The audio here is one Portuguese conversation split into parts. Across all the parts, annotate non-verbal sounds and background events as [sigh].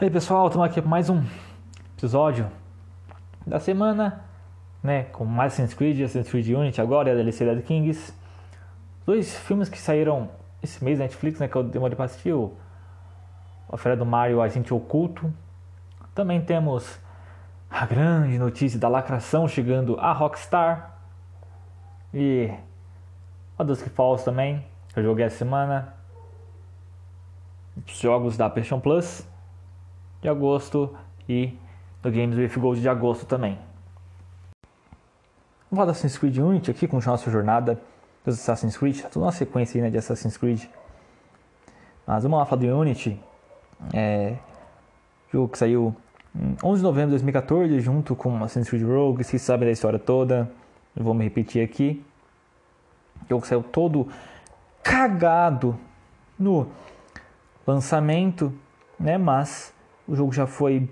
E aí pessoal, estamos aqui para mais um episódio da semana, né? Com mais Assassin's Creed, Assassin's Creed Unity agora e a DLC Dead Kings. Dois filmes que saíram esse mês na Netflix, né? Que eu demorei para assistir: o A Feira do Mario, Agente Oculto. Também temos a grande notícia da lacração chegando a Rockstar. E a Dusk Falls também, que eu joguei essa semana. Os jogos da PlayStation Plus de agosto e do Games with Gold de agosto também. Vamos falar da Assassin's Creed Unity aqui, continuar nossa jornada dos Assassin's Creed, tá toda uma sequência aí, né, de Assassin's Creed. Mas vamos lá falar do Unity, é, jogo que saiu em 11 de novembro de 2014 junto com Assassin's Creed Rogue, vocês sabem da história toda, eu vou me repetir aqui. Jogo saiu todo cagado no lançamento, né, mas o jogo já foi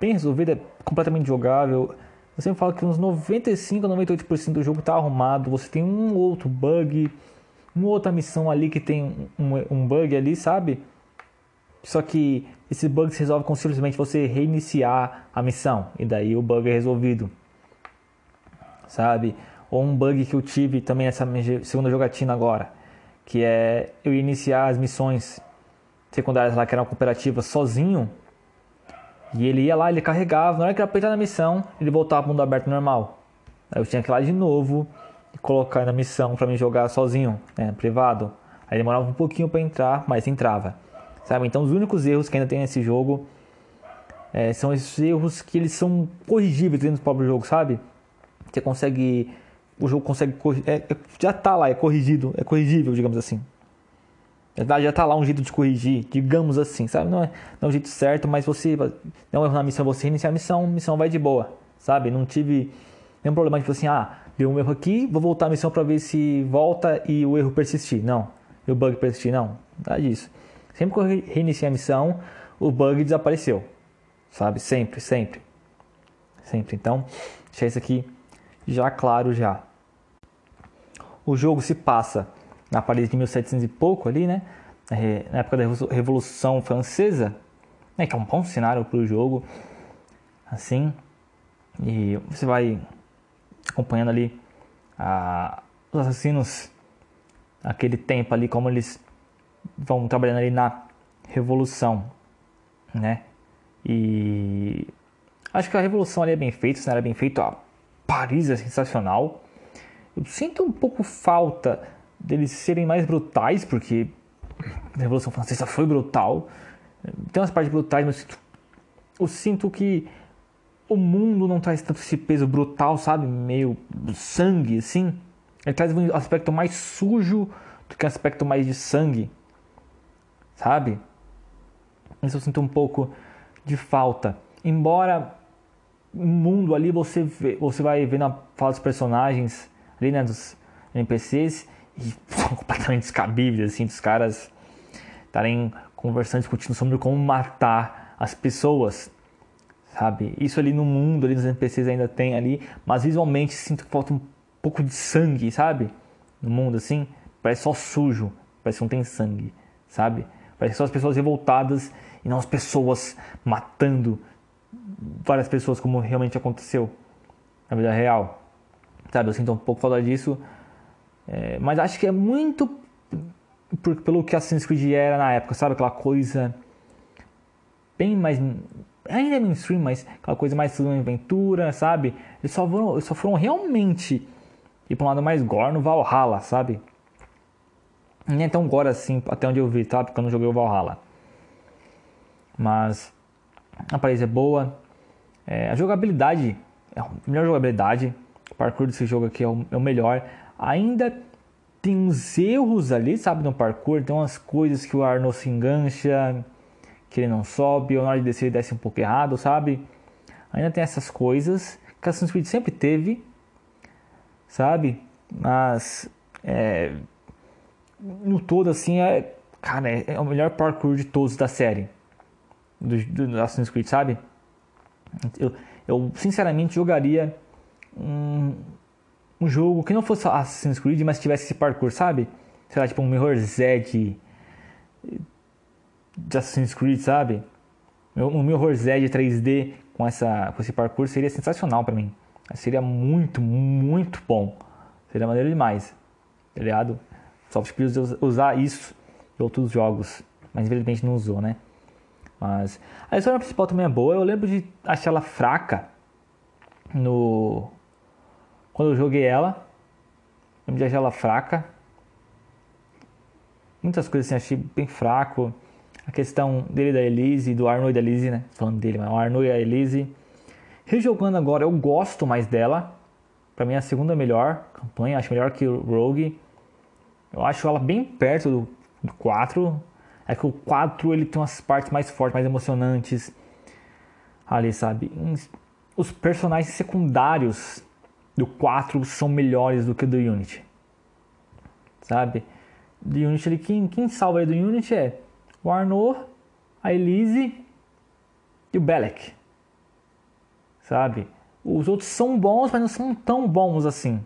bem resolvido, é completamente jogável. Eu sempre falo que uns 95 a 98% do jogo está arrumado. Você tem um outro bug, uma outra missão ali que tem um, um bug ali, sabe? Só que esse bug se resolve com simplesmente você reiniciar a missão e daí o bug é resolvido, sabe? Ou um bug que eu tive também nessa segunda jogatina agora, que é eu iniciar as missões secundárias lá que eram cooperativas sozinho e ele ia lá, ele carregava, na hora que ele apertava na missão, ele voltava para o mundo aberto normal. Aí eu tinha que ir lá de novo e colocar na missão para me jogar sozinho, né, privado. Aí demorava um pouquinho para entrar, mas entrava. Sabe? Então os únicos erros que ainda tem nesse jogo é, são esses erros que eles são corrigíveis dentro do próprio jogo, sabe? Você consegue. O jogo consegue. É, é, já tá lá, é corrigido, é corrigível, digamos assim. Já está lá um jeito de corrigir, digamos assim, sabe? Não é, não é um jeito certo, mas você não erro na missão, você iniciar a missão, a missão vai de boa, sabe? Não tive nenhum problema, tipo assim, ah, deu um erro aqui, vou voltar a missão para ver se volta e o erro persistir. Não, e o bug persistir, não, nada disso. Sempre que eu reiniciei a missão, o bug desapareceu, sabe? Sempre, sempre, sempre. Então, deixar isso aqui já claro já. O jogo se passa na Paris de 1700 e pouco ali, né? Na época da Revolução Francesa, né? Que é um bom cenário para o jogo, assim. E você vai acompanhando ali a, os assassinos aquele tempo ali, como eles vão trabalhando ali na Revolução, né? E acho que a Revolução ali é bem feita, o cenário é bem feito, a Paris é sensacional. Eu sinto um pouco falta deles serem mais brutais, porque a Revolução Francesa foi brutal. Tem umas partes brutais, mas eu sinto que o mundo não traz tanto esse peso brutal, sabe? Meio sangue, assim. Ele traz um aspecto mais sujo do que um aspecto mais de sangue, sabe? Isso eu sinto um pouco de falta. Embora o mundo ali você vê, você vai ver na fala dos personagens ali, né, dos NPCs, e são completamente descabíveis, assim, dos caras estarem conversando, discutindo sobre como matar as pessoas, sabe? Isso ali no mundo, ali nos NPCs ainda tem ali, mas visualmente sinto que falta um pouco de sangue, sabe? No mundo, assim, parece só sujo, parece que não tem sangue, sabe? Parece só as pessoas revoltadas e não as pessoas matando várias pessoas como realmente aconteceu na vida real, sabe? Eu sinto um pouco falta disso é, mas acho que é muito por, pelo que Assassin's Creed era na época, sabe? Aquela coisa bem mais. Ainda é mainstream, mas aquela coisa mais uma aventura, sabe? Eles só foram, eles só foram realmente ir pra um lado mais gore no Valhalla, sabe? Nem é tão gore assim, até onde eu vi, tá? Porque eu não joguei o Valhalla. Mas a aparência é boa. É, a jogabilidade é a melhor jogabilidade. O parkour desse jogo aqui é o, é o melhor ainda tem uns erros ali, sabe, no parkour, tem umas coisas que o Arnold se engancha, que ele não sobe, ou na hora de descer ele desce um pouco errado, sabe? Ainda tem essas coisas que Assassin's Creed sempre teve, sabe? Mas é, no todo assim é, cara, é, é, o melhor parkour de todos da série do, do Assassin's Creed, sabe? Eu, eu sinceramente jogaria um, um jogo que não fosse Assassin's Creed, mas tivesse esse parkour, sabe? Sei lá, tipo um Mirror Z de, Assassin's Creed, sabe? O Mirror's Edge 3D com, essa, com esse parkour seria sensacional para mim. Seria muito, muito bom. Seria maneiro demais. Tá ligado? Só podia usar isso em outros jogos. Mas infelizmente não usou, né? Mas a história principal também é boa. Eu lembro de achar ela fraca no. Quando eu joguei ela. Lembro de achar ela fraca. Muitas coisas assim, achei bem fraco. A questão dele da Elise, do Arnold e da Elise, né? Falando dele, mas o Arnold e a Elise. Rejogando agora, eu gosto mais dela. Pra mim é a segunda melhor campanha, acho melhor que Rogue. Eu acho ela bem perto do, do 4. É que o 4 ele tem umas partes mais fortes, mais emocionantes. Ali, sabe? Os personagens secundários do 4 são melhores do que do Unity. Sabe? do Unity ali, quem, quem salva aí do Unity é o Arnaud, a Elise e o Belek. Sabe? Os outros são bons, mas não são tão bons assim.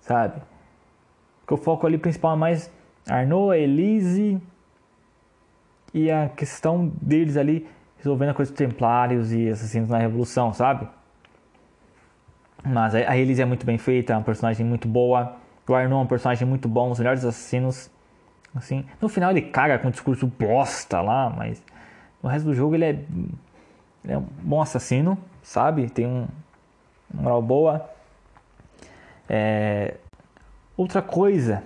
Sabe? Porque o foco ali principal é mais Arnaud, a Elise e a questão deles ali resolvendo a coisa dos templários e assassinos na revolução, sabe? Mas a Elise é muito bem feita, é uma personagem muito boa. O Arnon é um personagem muito bom, os melhores assassinos. Assim, no final ele caga com um discurso bosta lá, mas no resto do jogo ele é, ele é um bom assassino, sabe? Tem um, moral boa. É... Outra coisa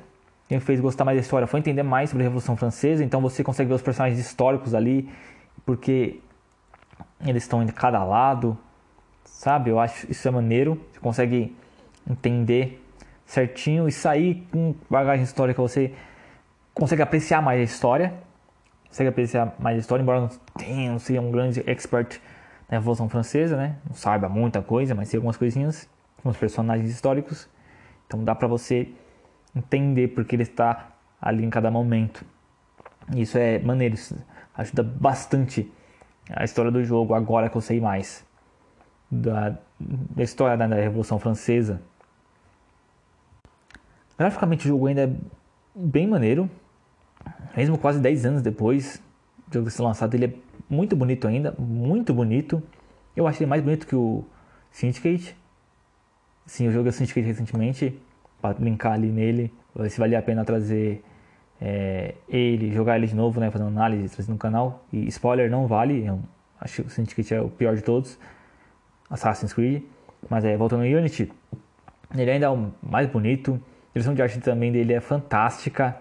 que me fez gostar mais da história foi entender mais sobre a Revolução Francesa. Então você consegue ver os personagens históricos ali, porque eles estão em cada lado, sabe? Eu acho isso é maneiro. Você consegue entender certinho e sair com bagagem histórica, você consegue apreciar mais a história, consegue apreciar mais a história, embora não tenha, não seja um grande expert na Revolução Francesa, né? Não saiba muita coisa, mas sei algumas coisinhas, alguns personagens históricos. Então dá para você entender porque ele está ali em cada momento. Isso é maneiro, isso ajuda bastante a história do jogo agora que eu sei mais da, da história da Revolução Francesa. Graficamente o jogo ainda é bem maneiro, mesmo quase 10 anos depois do jogo ser lançado, ele é muito bonito ainda, muito bonito. Eu achei mais bonito que o Syndicate. Sim, eu joguei o Syndicate recentemente para brincar ali nele, se valia a pena trazer é, ele, jogar ele de novo, né, fazendo análise, trazer no canal. E spoiler, não vale, eu acho que o Syndicate é o pior de todos, Assassin's Creed. Mas é, voltando ao Unity, ele ainda é o mais bonito, direção de arte também dele é fantástica.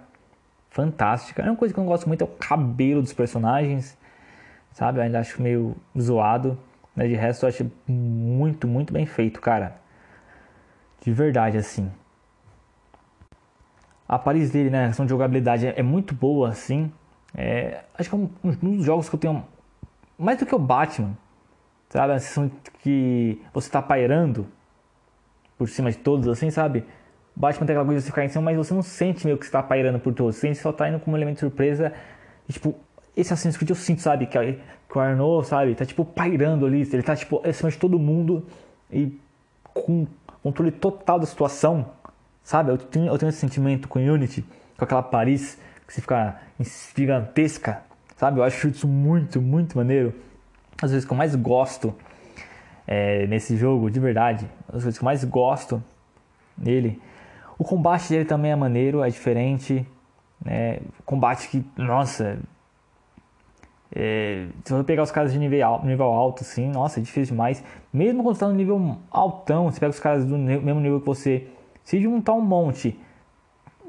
Fantástica. É uma coisa que eu não gosto muito é o cabelo dos personagens. Sabe? Eu ainda acho meio zoado. Mas de resto eu acho muito, muito bem feito, cara. De verdade, assim. A Paris dele, né? A questão de jogabilidade é, é muito boa, assim. É, acho que é um, um, dos jogos que eu tenho mais do que o Batman. Sabe? A sensação que você tá pairando por cima de todos, assim, sabe? Batman tem aquela coisa de você ficar em cima, mas você não sente meio que você tá pairando por todos. Você só tá indo como um elemento de surpresa. E, tipo, esse Assassin's Creed eu sinto, sabe? Que, que o Arnaud, sabe? Tá, tipo, pairando ali. Ele tá, tipo, acima de todo mundo e com controle total da situação, sabe? Eu tenho, eu tenho esse sentimento com Unity, com aquela Paris que se fica gigantesca, sabe? Eu acho isso muito, muito maneiro. As vezes que eu mais gosto é, nesse jogo, de verdade, as coisas que eu mais gosto nele o combate dele também é maneiro, é diferente. Né? Combate que, nossa. É, se você pegar os caras de nível alto, nível alto, assim, nossa, é difícil demais. Mesmo quando está no nível altão, você pega os caras do mesmo nível que você. Se juntar um monte,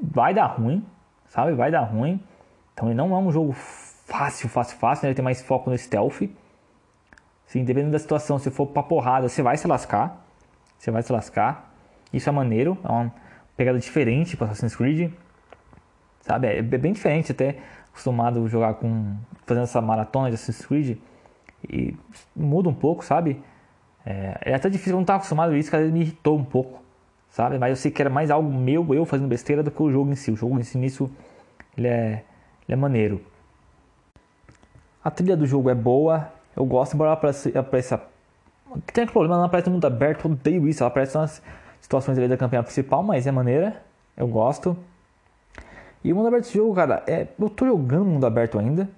vai dar ruim, sabe? Vai dar ruim. Então ele não é um jogo fácil, fácil, fácil. Né? Ele tem mais foco no stealth. Sim, dependendo da situação, se for pra porrada, você vai se lascar. Você vai se lascar. Isso é maneiro. É uma pegada diferente para Assassin's Creed, sabe? É bem diferente até acostumado a jogar com fazendo essa maratona de Assassin's Creed e muda um pouco, sabe? É, é até difícil, eu não estava acostumado a isso, vezes me irritou um pouco, sabe? Mas eu sei que era mais algo meu, eu fazendo besteira, do que o jogo em si. O jogo em si, nisso, ele é, ele é maneiro. A trilha do jogo é boa, eu gosto, embora ela apareça... apareça tem aquele problema, ela no mundo aberto, eu odeio isso, ela aparece nas situações ali da campanha principal, mas é maneira, eu gosto. E o mundo aberto desse jogo, cara, é, eu tô jogando mundo aberto ainda.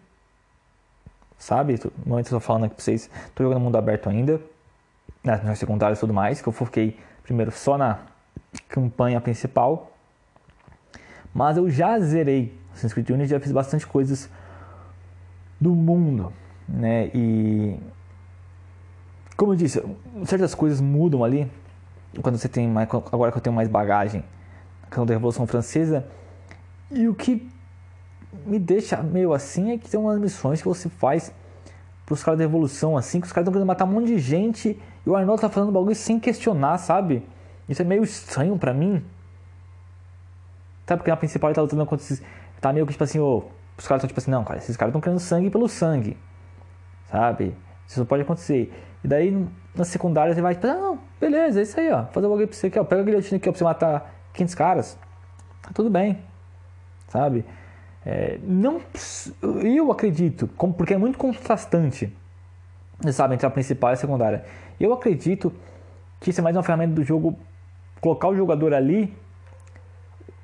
sabe? No momento eu tô falando aqui pra vocês, tô jogando mundo aberto ainda, nas missões secundárias e tudo mais, que eu foquei primeiro só na campanha principal. Mas eu já zerei Assassin's Creed Unity, já fiz bastante coisas do mundo, né? E como eu disse, certas coisas mudam ali quando você tem mais agora que eu tenho mais bagagem na questão da Revolução Francesa. E o que me deixa meio assim é que tem umas missões que você faz pros caras da Revolução assim, que os caras estão querendo matar um monte de gente e o Arnold tá falando bagulho sem questionar, sabe? Isso é meio estranho para mim. Sabe, porque na principal ele tá lutando contra esses. Tá meio que tipo assim. Os caras estão tipo assim, não, cara, esses caras estão querendo sangue pelo sangue. Sabe? Isso não pode acontecer. E daí na secundária você vai, não, beleza, é isso aí, ó. Fazer o bagulho pra você aqui, ó. Pega a guilhotina aqui, ó, pra você matar 500 caras. Tá tudo bem. Sabe? É, não, eu acredito, porque é muito contrastante, sabe, entre a principal e a secundária. Eu acredito que isso é mais uma ferramenta do jogo colocar o jogador ali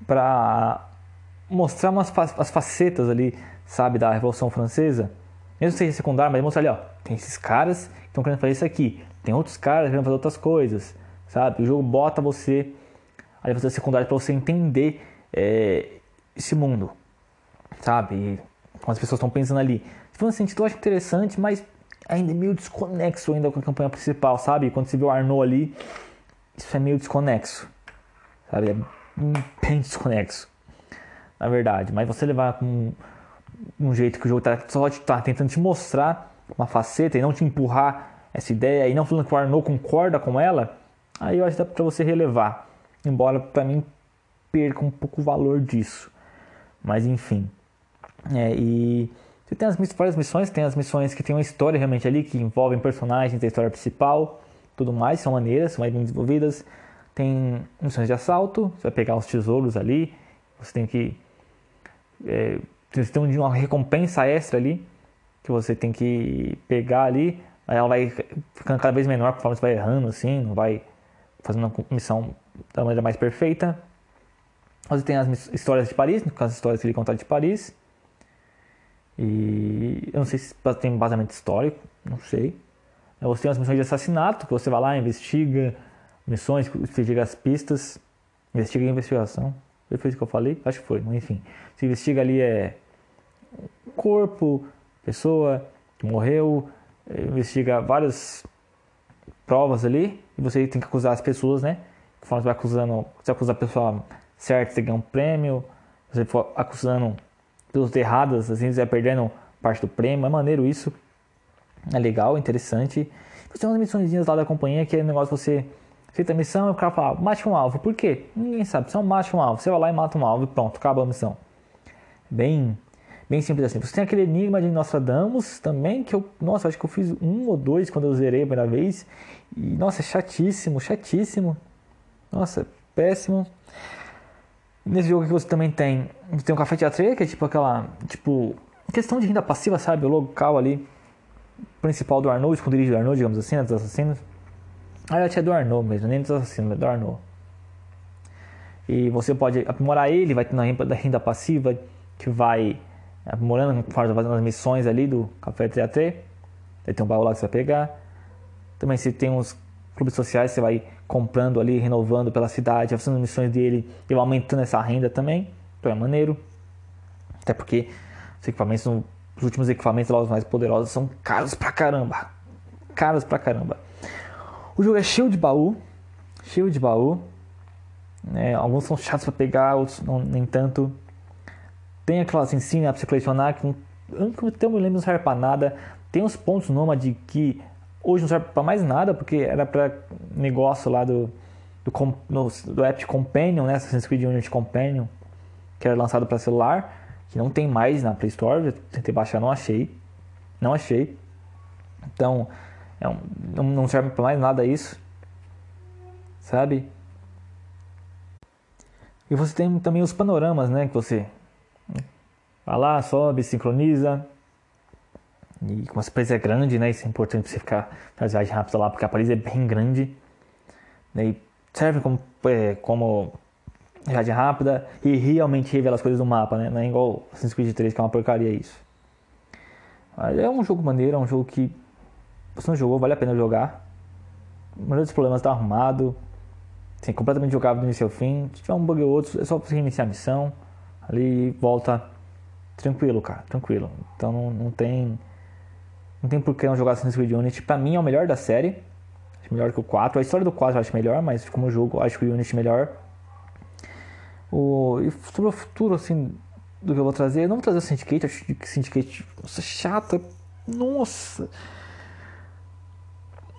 para mostrar umas as facetas ali, sabe, da Revolução Francesa. Mesmo seja secundário, mas mostrar ali, ó, tem esses caras que estão querendo fazer isso aqui, tem outros caras querendo fazer outras coisas, sabe? O jogo bota você ali fazer secundário para você entender é, esse mundo, sabe? Como as pessoas estão pensando ali. Se for um sentido, eu acho interessante, mas ainda é meio desconexo ainda com a campanha principal, sabe? Quando você vê o Arnaud ali, isso é meio desconexo, sabe? É bem desconexo, na verdade. Mas você levar com um jeito que o jogo tá, só está tentando te mostrar uma faceta e não te empurrar essa ideia e não falando que o Arnaud concorda com ela, aí eu acho que dá para você relevar. Embora para mim perca um pouco o valor disso. Mas enfim. É, e você tem as várias missões, tem as missões que tem uma história realmente ali, que envolvem personagens da história principal, tudo mais, são maneiras, são mais bem desenvolvidas. Tem missões de assalto, você vai pegar os tesouros ali, você tem que. É, você tem uma recompensa extra ali, que você tem que pegar ali, aí ela vai ficando cada vez menor conforme você vai errando, assim, não vai fazendo a missão da maneira mais perfeita. Você tem as histórias de Paris, as histórias que ele conta de Paris. E eu não sei se tem embasamento histórico, não sei. Você tem as missões de assassinato, que você vai lá, investiga missões, investiga as pistas, investiga a investigação. Foi isso que eu falei? Acho que foi, mas enfim. Você investiga ali é corpo, pessoa que morreu, é, investiga várias provas ali, e você tem que acusar as pessoas, né? Conforme você vai acusando, você acusa a pessoa certo, você ganha um prêmio. Você for acusando pelos erradas, assim, você vai perdendo parte do prêmio. É maneiro isso. É legal, interessante. Você tem umas missõezinhas lá da companhia que é um negócio você feita a missão e o cara fala, mate um alvo. Por quê? Ninguém sabe. Você mate um alvo. Você vai lá e mata um alvo e pronto, acaba a missão. Bem, bem simples assim. Você tem aquele enigma de Nostradamus também, que eu, nossa, acho que eu fiz um ou dois quando eu zerei a primeira vez. E, nossa, chatíssimo, chatíssimo. Nossa, péssimo. Nesse jogo que você também tem, tem um café teatro que é tipo aquela, tipo, questão de renda passiva, sabe? O local ali principal do Arnaud, esconderijo do Arnaud, digamos assim, né, dos assassinos. Ah, eu tinha do Arnaud mesmo, nem dos assassinos, mas do Arnaud. E você pode aprimorar ele, vai ter na renda passiva que vai aprimorando conforme fazendo as missões ali do Café Teatre. Aí tem um baú lá que você vai pegar. Também se tem uns clubes sociais, você vai comprando ali, renovando pela cidade, fazendo missões dele e aumentando essa renda também. Então é maneiro. Até porque os equipamentos, os últimos equipamentos lá, os mais poderosos, são caros pra caramba. Caros pra caramba. O jogo é cheio de baú. Cheio de baú. É, alguns são chatos para pegar, outros não, nem tanto. Tem aquelas insignias para você colecionar que não, eu me lembro não serve para nada. Tem uns pontos nômade que Hoje não serve para mais nada, porque era para negócio lá do, do, no, do app Companion, né? Assassin's Creed Unity Companion, que era lançado para celular, que não tem mais na Play Store. Eu tentei baixar, não achei. Não achei. Então, é um, não serve para mais nada isso. Sabe? E você tem também os panoramas, né? Que você vai lá, sobe, sincroniza, e como a Paris é grande, né? Isso é importante você ficar nas viagens rápidas lá, porque a Paris é bem grande. Né, e serve como, é, como viagem rápida e realmente revela as coisas do mapa, né? Não é igual Assassin's Creed 3, que é uma porcaria isso. É um jogo maneiro, é um jogo que você não jogou, vale a pena jogar. A maioria dos problemas está arrumado. Assim, completamente jogável do início ao fim. Se tiver um bug ou outro, é só você reiniciar a missão. Ali volta tranquilo, cara, tranquilo. Então não, não tem. Não tem por que não jogar Assassin's Creed Unity. Pra mim é o melhor da série. Acho melhor que o 4. A história do 4 eu acho melhor, mas como jogo, acho que o Unity é melhor. O, e sobre o futuro, assim, do que eu vou trazer, eu não vou trazer o Syndicate. Acho que Syndicate. Nossa, chato. Nossa.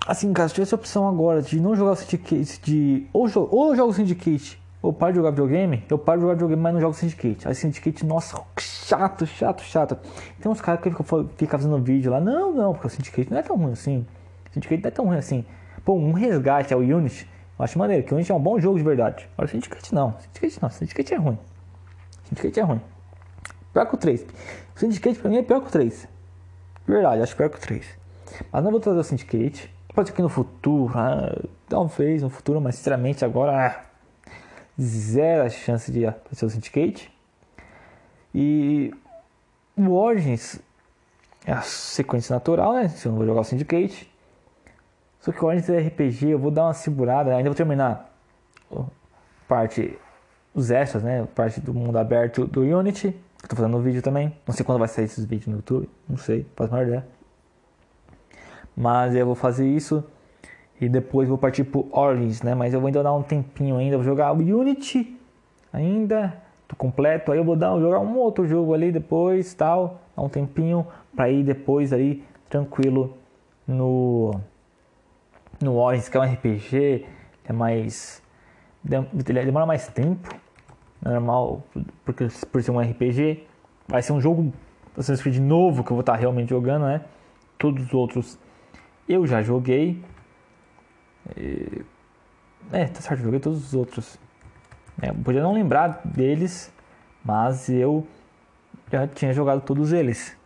Assim, cara, se tivesse a opção agora de não jogar o Syndicate, de. Ou, ou eu jogo o Syndicate, ou paro de jogar videogame, eu paro de jogar videogame, mas não jogo Syndicate. Aí Syndicate, nossa, chato, chato, chato. Tem uns caras que ficam, ficam fazendo vídeo lá, não, não, porque o Syndicate não é tão ruim assim. O Syndicate não é tão ruim assim. Pô, um resgate ao Unity, eu acho maneiro, que o Unity é um bom jogo de verdade. Agora o Syndicate não, Syndicate não, Syndicate é ruim. Syndicate é ruim. Pior que o 3. O Syndicate pra mim é pior que o 3. De verdade, acho pior que o 3. Mas não vou trazer o Syndicate. Pode ser que no futuro, ah, talvez no futuro, mas sinceramente agora ah, zero chance de aparecer o Syndicate. E o Origins é a sequência natural, né? Se eu não vou jogar o Syndicate. Só que o Origins é RPG, eu vou dar uma segurada, ainda vou terminar parte os extras, né? Parte do mundo aberto do Unity. Que tô fazendo no vídeo também. Não sei quando vai sair esses vídeos no YouTube. Não sei, faz maior ideia. Mas eu vou fazer isso e depois vou partir pro Origins, né? Mas eu vou ainda dar um tempinho ainda, vou jogar o Unity ainda, tô completo. Aí eu vou dar, jogar um outro jogo ali depois, tal, dar um tempinho para ir depois ali tranquilo no no Origins, que é um RPG, é mais demora mais tempo, normal, porque por ser um RPG, vai ser um jogo Assassin's Creed novo que eu vou estar realmente jogando, né? Todos os outros eu já joguei. E... É, tá certo, joguei todos os outros. É, podia não lembrar deles, mas eu já tinha jogado todos eles.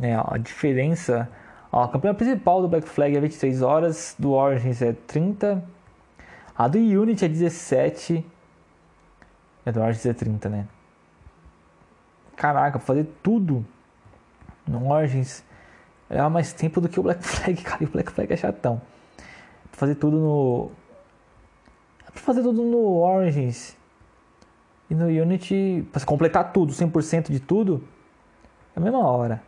É, a diferença. Ó, a campanha principal do Black Flag é 23 horas, do Origins é 30, a do Unity é 17. É do Origins é 30, né? Caraca, fazer tudo no Origins leva mais tempo do que o Black [laughs] Flag, cara. E o Black Flag é chatão. Fazer tudo no. Pra fazer tudo no Origins e no Unity, pra completar tudo, 100% de tudo, é a mesma hora.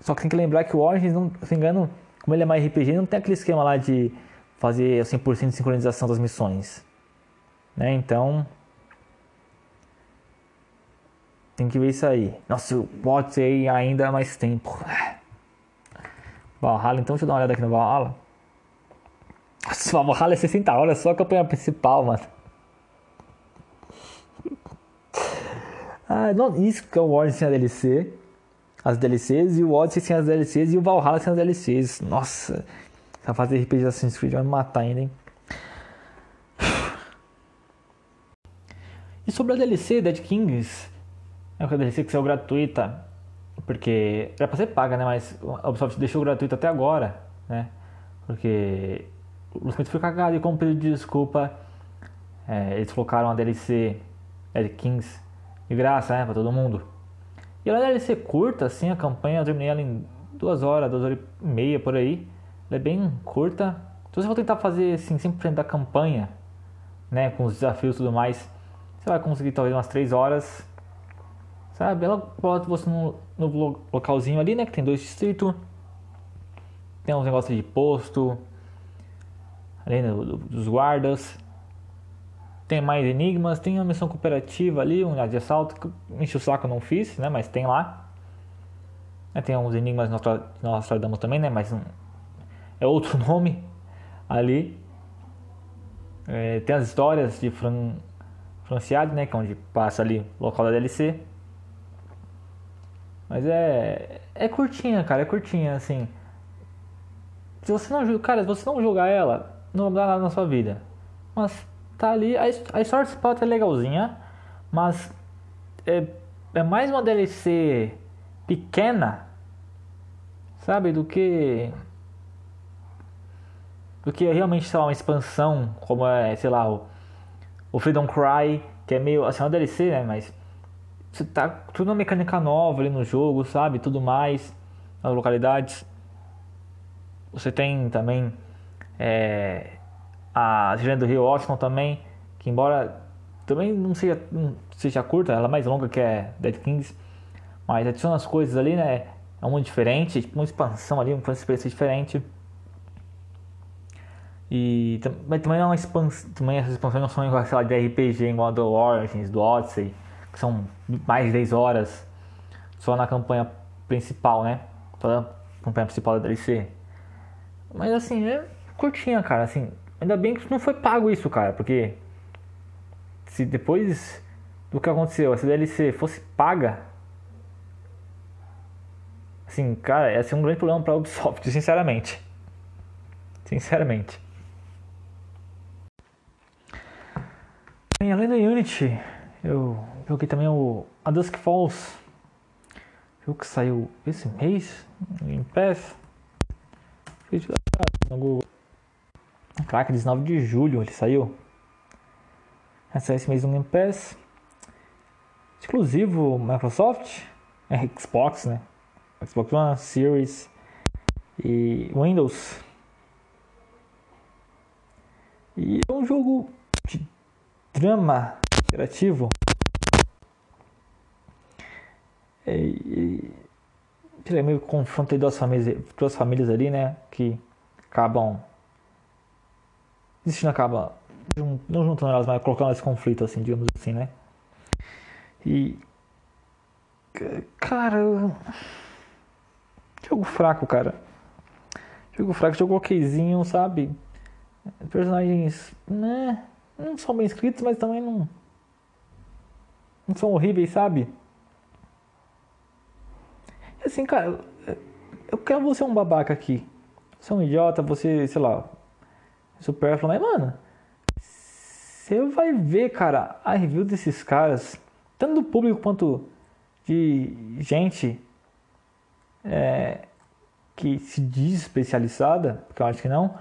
Só que tem que lembrar que o Origins, não, se não engano, como ele é mais RPG, não tem aquele esquema lá de fazer 100% de sincronização das missões. Né? Então, tem que ver isso aí. Nossa, pode ser ainda mais tempo. Valhalla, então deixa eu dar uma olhada aqui no Valhalla. Valhalla é 60 horas, só a campanha principal, mano. Ah, não, isso que é o Odyssey sem a DLC. As DLCs e o Odyssey sem as DLCs e o Valhalla sem as DLCs. Nossa, essa fase de RPG de Assassin's Creed vai me matar ainda, hein? E sobre a DLC Dead Kings, é uma DLC que saiu gratuita porque era pra ser paga, né? Mas a Ubisoft deixou gratuito até agora, né? Porque o lançamento foi cagado e como pedido de desculpa, é, eles colocaram a DLC Ed Kings de graça, né? Pra todo mundo. E ela é DLC curta, assim, a campanha eu terminei ela em duas horas, duas horas e meia por aí. Ela é bem curta. Se você for tentar fazer assim, 100% da campanha, né? Com os desafios e tudo mais, você vai conseguir talvez umas 3 horas Sabe? Ela bota você no, no localzinho ali, né? Que tem dois distritos. Tem uns negócios de posto. Né, dos guardas. Tem mais enigmas. Tem uma missão cooperativa ali, um de assalto. Que enche o saco, não fiz, né? Mas tem lá. Tem uns enigmas que nós tratamos também, né? Mas é outro [laughs] nome ali. É, tem as histórias de Fran, Franciade, né? Que é onde passa ali o local da DLC. Mas é. É curtinha, cara, é curtinha, assim. Se você não. Cara, se você não jogar ela, não vai dar nada na sua vida. Mas tá ali. A, a história principal é legalzinha. Mas é, é mais uma DLC pequena. Sabe? Do que. Do que realmente, lá, uma expansão. Como é, sei lá, o, o Freedom Cry. Que é meio. Assim, é uma DLC, né? Mas você tá tudo uma mecânica nova ali no jogo, sabe? Tudo mais. nas localidades. Você tem também é, a Tirana do Rio Washington também, que embora também não seja, não seja curta, ela é mais longa que a Dead Kings, mas adiciona as coisas ali, né? É muito diferente, tipo uma expansão ali, uma experiência diferente. E mas também é uma expansão, também essas expansões não são igual, sei lá, de RPG, igual do Origins, do Odyssey, que são mais de 10 horas só na campanha principal, né? Toda a campanha principal da DLC. Mas assim, é curtinha, cara, assim, ainda bem que não foi pago isso, cara, porque se depois do que aconteceu, essa DLC fosse paga, assim, cara, ia ser um grande problema para a Ubisoft, [laughs] sinceramente. Sinceramente. Bem, além da Unity, eu joguei também o A Dusk Falls, jogo que saiu esse mês em Pass. No Google. Caraca, 19 de julho ele saiu. Essa esse no Game Pass. Exclusivo Microsoft, é Xbox, né? Xbox One, Series e Windows. E é um jogo de drama interativo. E, e, meio confronto de duas famílias, duas famílias ali, né? Que acabam. Destino acaba não juntando elas, mas colocando esse conflito, assim, digamos assim, né? E. Cara. Jogo fraco, cara. Jogo fraco, jogo okzinho, sabe? Personagens, né? Não são bem escritos, mas também não. Não são horríveis, sabe? Assim, cara, eu quero você um babaca aqui. Você é um idiota, você, sei lá, supérfluo, mas, mano, você vai ver, cara, a review desses caras, tanto do público quanto de gente é, que se diz especializada, porque eu acho que não.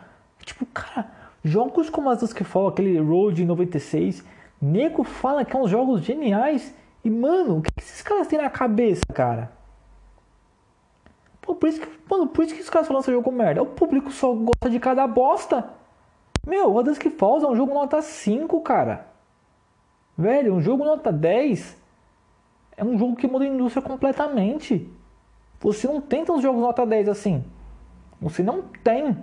Tipo, cara, jogos como as que falam, aquele Road 96, nego fala que são é uns jogos geniais. E, mano, o que esses caras têm na cabeça, cara? Pô, por isso que, mano, por isso que os caras falam que esse jogo merda. O público só gosta de cada bosta. Meu, o Dusk Falls é um jogo nota 5, cara. Velho, um jogo nota 10 é um jogo que muda a indústria completamente. Você não tem tantos jogos nota 10 assim. Você não tem.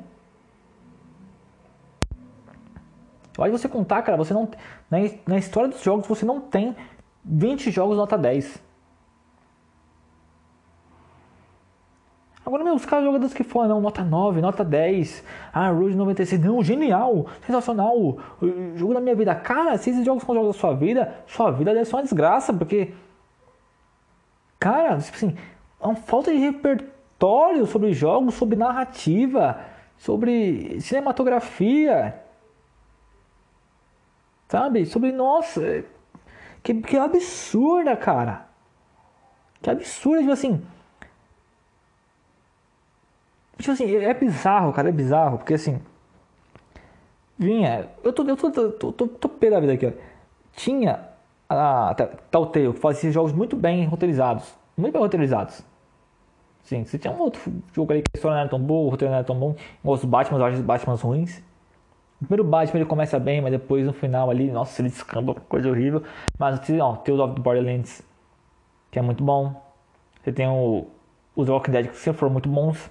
Pode você contar, cara, você não na, na história dos jogos você não tem 20 jogos nota 10. Agora, meu, os caras jogadores que foram, não, nota 9, nota 10, ah, Road 96, não, genial, sensacional, jogo da minha vida. Cara, se esses jogos são jogos da sua vida, sua vida deve ser uma desgraça, porque, cara, tipo assim, é uma falta de repertório sobre jogos, sobre narrativa, sobre cinematografia, sabe? Sobre, nossa, que, que absurda, cara. Que absurda, tipo assim Tipo assim, é bizarro, cara, é bizarro, porque assim. Vinha. Eu tô, eu tô, tô, tô, tô, tô pé da vida aqui, ó. Tinha a Telltale, que fazia jogos muito bem roteirizados. Muito bem roteirizados. Sim, você tinha um outro jogo ali que a história não era tão boa, o roteiro não era tão bom. Os Batman, eu acho os Batman ruins. O primeiro Batman ele começa bem, mas depois no final ali, nossa, ele descamba, coisa horrível. Mas ó, Tales of the Borderlands, que é muito bom. Você tem o, os Walking Dead que sempre foram muito bons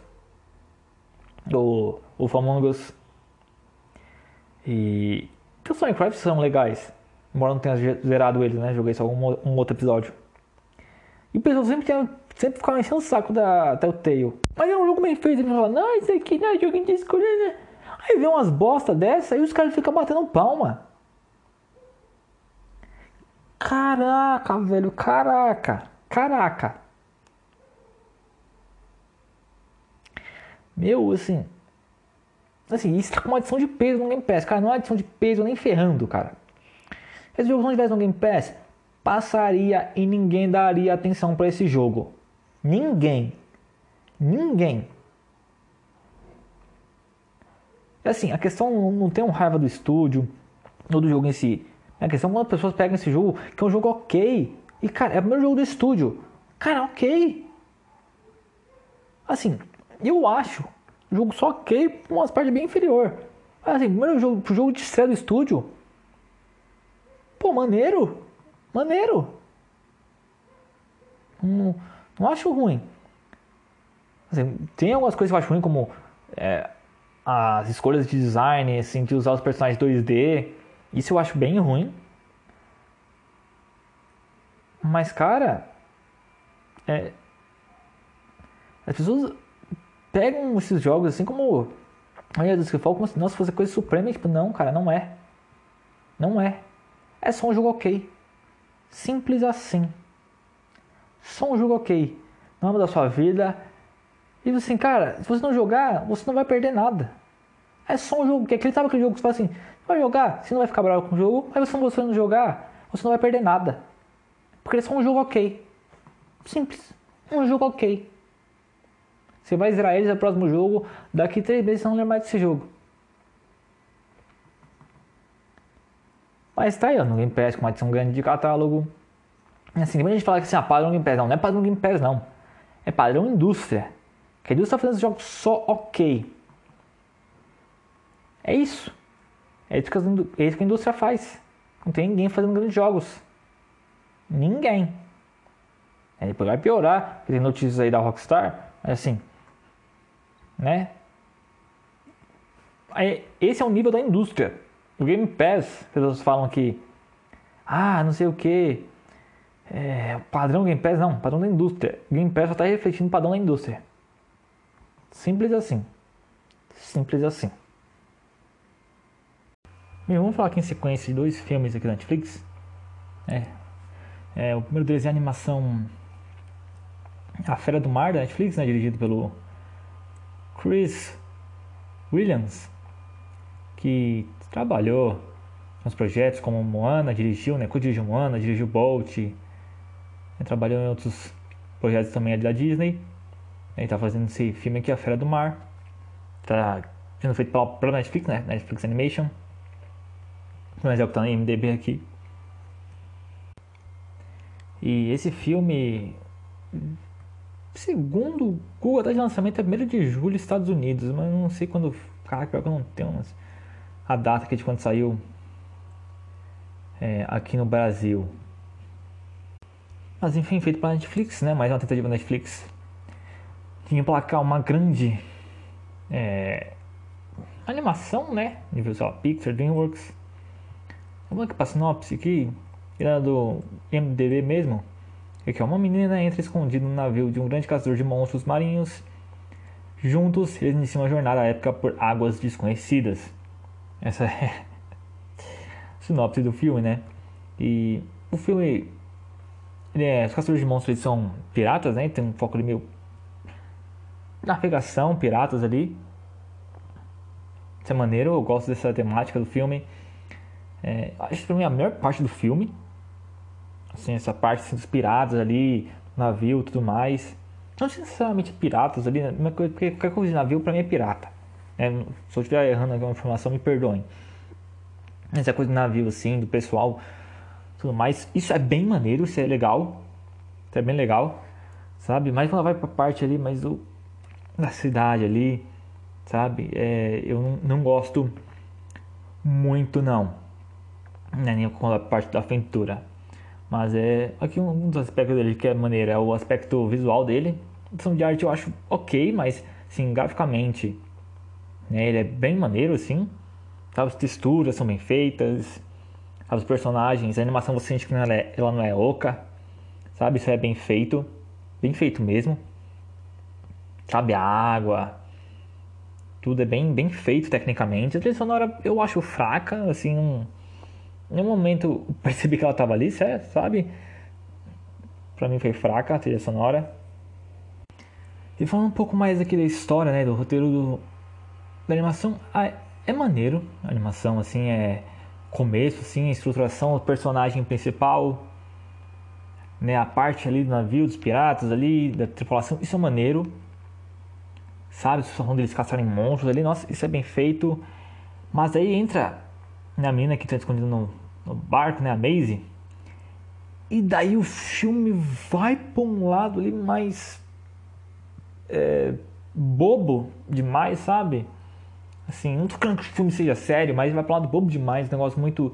do o Among Us. E os Minecraft são legais. Embora não tenha zerado eles, né? Joguei só um, um outro episódio. E o pessoal sempre, tinha, sempre ficava enchendo o saco da Telltale. Mas é um jogo bem feito. Eles falam, não, isso aqui não é jogo de escolha. Né? Aí vê umas bosta dessa e os caras ficam batendo palma. Caraca, velho, caraca, caraca. Meu, assim. Assim, isso tá com uma adição de peso no Game Pass. Cara, não é adição de peso nem ferrando, cara. Se esse jogo não tivesse no Game Pass, passaria e ninguém daria atenção para esse jogo. Ninguém. Ninguém. Assim, a questão não tem um raiva do estúdio ou do jogo em si. A questão é quando as pessoas pegam esse jogo, que é um jogo ok. E, cara, é o primeiro jogo do estúdio. Cara, ok. Assim, eu acho o jogo só ok umas partes bem inferior. Mas assim, primeiro jogo, pro jogo de estreia do estúdio. Pô, maneiro. Maneiro. Não, não acho ruim. Assim, tem algumas coisas que eu acho ruim, como é, as escolhas de design, assim, de usar os personagens 2D. Isso eu acho bem ruim. Mas, cara, é, as pessoas pegam esses jogos assim como. Olha, Deus que falo como se nossa fosse coisa suprema. E, tipo, não, cara, não é. Não é. É só um jogo ok. Simples assim. Só um jogo ok. Não é da sua vida. E assim, cara, se você não jogar, você não vai perder nada. É só um jogo. Que aquele sabe aquele jogo que você fala assim, vai jogar, você não vai ficar bravo com o jogo, mas você não jogar, você não vai perder nada. Porque é só um jogo ok. Simples. Um jogo ok. Você vai zerar eles no próximo jogo, daqui três meses você não lembra mais desse jogo. Mas tá aí, ó, no Game Pass com uma adição grande de catálogo. Assim, depois a gente fala que assim, ah, padrão Game Pass, não, não é padrão Game Pass não. É padrão indústria. Que a indústria tá fazendo jogos só ok. É isso. É isso, que a, é isso que a indústria faz. Não tem ninguém fazendo grandes jogos. Ninguém. Aí depois vai piorar, tem notícias aí da Rockstar, mas assim, né? Aí, esse é o nível da indústria. O Game Pass, as pessoas falam que, ah, não sei o que, é, padrão Game Pass não, padrão da indústria. Game Pass só está refletindo o padrão da indústria. Simples assim. Simples assim. Vamos falar aqui em sequência de dois filmes aqui da Netflix. É, é, o primeiro deles é a animação A Fera do Mar da Netflix, né, dirigido pelo Chris Williams, que trabalhou nos projetos como Moana, dirigiu, né? Dirigiu Moana, dirigiu Bolt, né, trabalhou em outros projetos também ali da Disney. Ele está fazendo esse filme aqui, A Fera do Mar. Está sendo feito pela, pela Netflix, né? Netflix Animation. Mas é o que está no MDB aqui. E esse filme Segundo Google, a data de lançamento é 1 de julho, Estados Unidos, mas não sei quando. Caraca, eu não tenho mas a data aqui de quando saiu é, aqui no Brasil. Mas enfim, feito pela Netflix, né? Mais uma tentativa da Netflix de emplacar uma grande é, animação, né? Lá, Pixar, Dreamworks. Vamos aqui pra sinopse aqui, era do MDB mesmo. É que uma menina entra escondida no navio de um grande caçador de monstros marinhos. Juntos, eles iniciam uma jornada épica por águas desconhecidas. Essa é a [laughs] sinopse do filme, né? E o filme. É, os caçadores de monstros são piratas, né? Tem um foco de meio. Navegação, piratas ali. Isso é maneiro, eu gosto dessa temática do filme. É, acho que pra mim é a melhor parte do filme assim, essa parte assim, dos piratas ali, navio e tudo mais. Não necessariamente piratas ali, né? porque qualquer coisa de navio para mim é pirata. É, se eu estiver errando alguma informação, me perdoem. Essa coisa do navio assim, do pessoal, tudo mais, isso é bem maneiro, isso é legal. Isso é bem legal, sabe? Mas quando vai pra parte ali, mas do, da cidade ali, sabe? É, eu não, gosto muito não. Né? Nem com a parte da aventura. Mas é. Aqui um dos aspectos dele que é maneiro é o aspecto visual dele. A de arte eu acho ok, mas sim, graficamente. Né, ele é bem maneiro assim. As texturas são bem feitas. Os personagens, a animação você sente que ela, é, ela não é oca. Sabe, isso é bem feito. Bem feito mesmo. Sabe, a água. Tudo é bem, bem feito tecnicamente. A trilha sonora eu acho fraca, assim, não em momento percebi que ela estava ali, sabe? Pra mim foi fraca a trilha sonora. E falando um pouco mais aqui da história, né, do roteiro do, da animação, é maneiro a animação, assim, é começo, assim, a estruturação do personagem principal, né, a parte ali do navio, dos piratas ali, da tripulação, isso é maneiro, sabe, a situação deles caçarem monstros ali, nossa, isso é bem feito, mas aí entra a mina que está escondida no, no barco, né, a Maisie. E daí o filme vai para um lado ali mais é, bobo demais, sabe? Assim, não tô querendo que o filme seja sério, mas vai pra um lado bobo demais, um negócio muito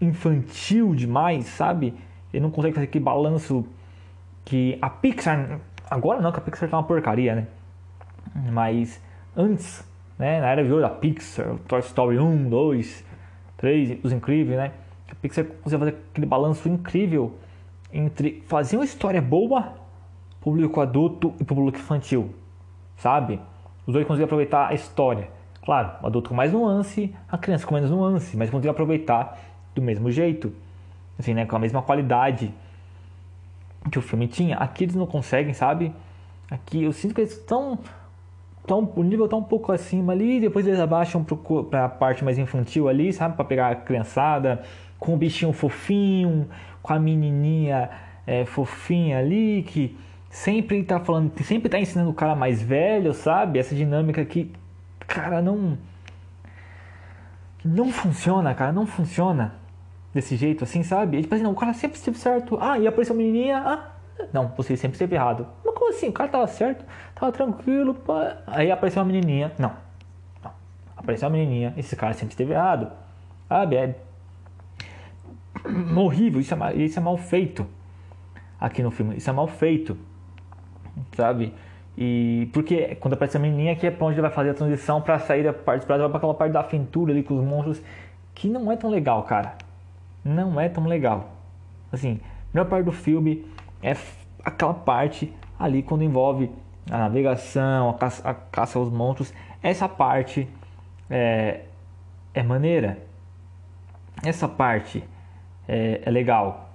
infantil demais, sabe? Ele não consegue fazer aquele balanço que a Pixar. Agora não, que a Pixar tá uma porcaria, né? Mas antes, né? Na era de ouro da Pixar, Toy Story 1, 2, 3, Os Incríveis, né? A Pixar conseguia fazer aquele balanço incrível entre fazer uma história boa, público adulto e público infantil, sabe? Os dois conseguiam aproveitar a história. Claro, o adulto com mais nuance, a criança com menos nuance, mas conseguiam aproveitar do mesmo jeito, assim, né? Com a mesma qualidade que o filme tinha. Aqui eles não conseguem, sabe? Aqui eu sinto que eles estão tão, o nível tá um pouco acima ali, depois eles abaixam para a parte mais infantil ali, sabe? Para pegar a criançada, com o bichinho fofinho, com a menininha é, fofinha ali, que sempre tá falando, sempre tá ensinando o cara mais velho, sabe? Essa dinâmica que, cara, não. Não funciona, cara, não funciona desse jeito assim, sabe? E, tipo assim, não, o cara sempre esteve certo. Ah, e apareceu a menininha, ah, não, você sempre esteve errado. Mas como assim? O cara tava certo, tava tranquilo, pá. aí apareceu uma menininha. Não, não. Apareceu uma menininha, esse cara sempre esteve errado. Sabe? É horrível, isso é, isso é mal feito aqui no filme. Isso é mal feito, sabe? E porque quando aparece a menininha aqui é pra onde ele vai fazer a transição para sair da parte de vai pra aquela parte da aventura ali com os monstros, que não é tão legal, cara. Não é tão legal. Assim, a melhor parte do filme é aquela parte ali quando envolve a navegação, a caça, a caça aos monstros. Essa parte é, é maneira. Essa parte é, é legal.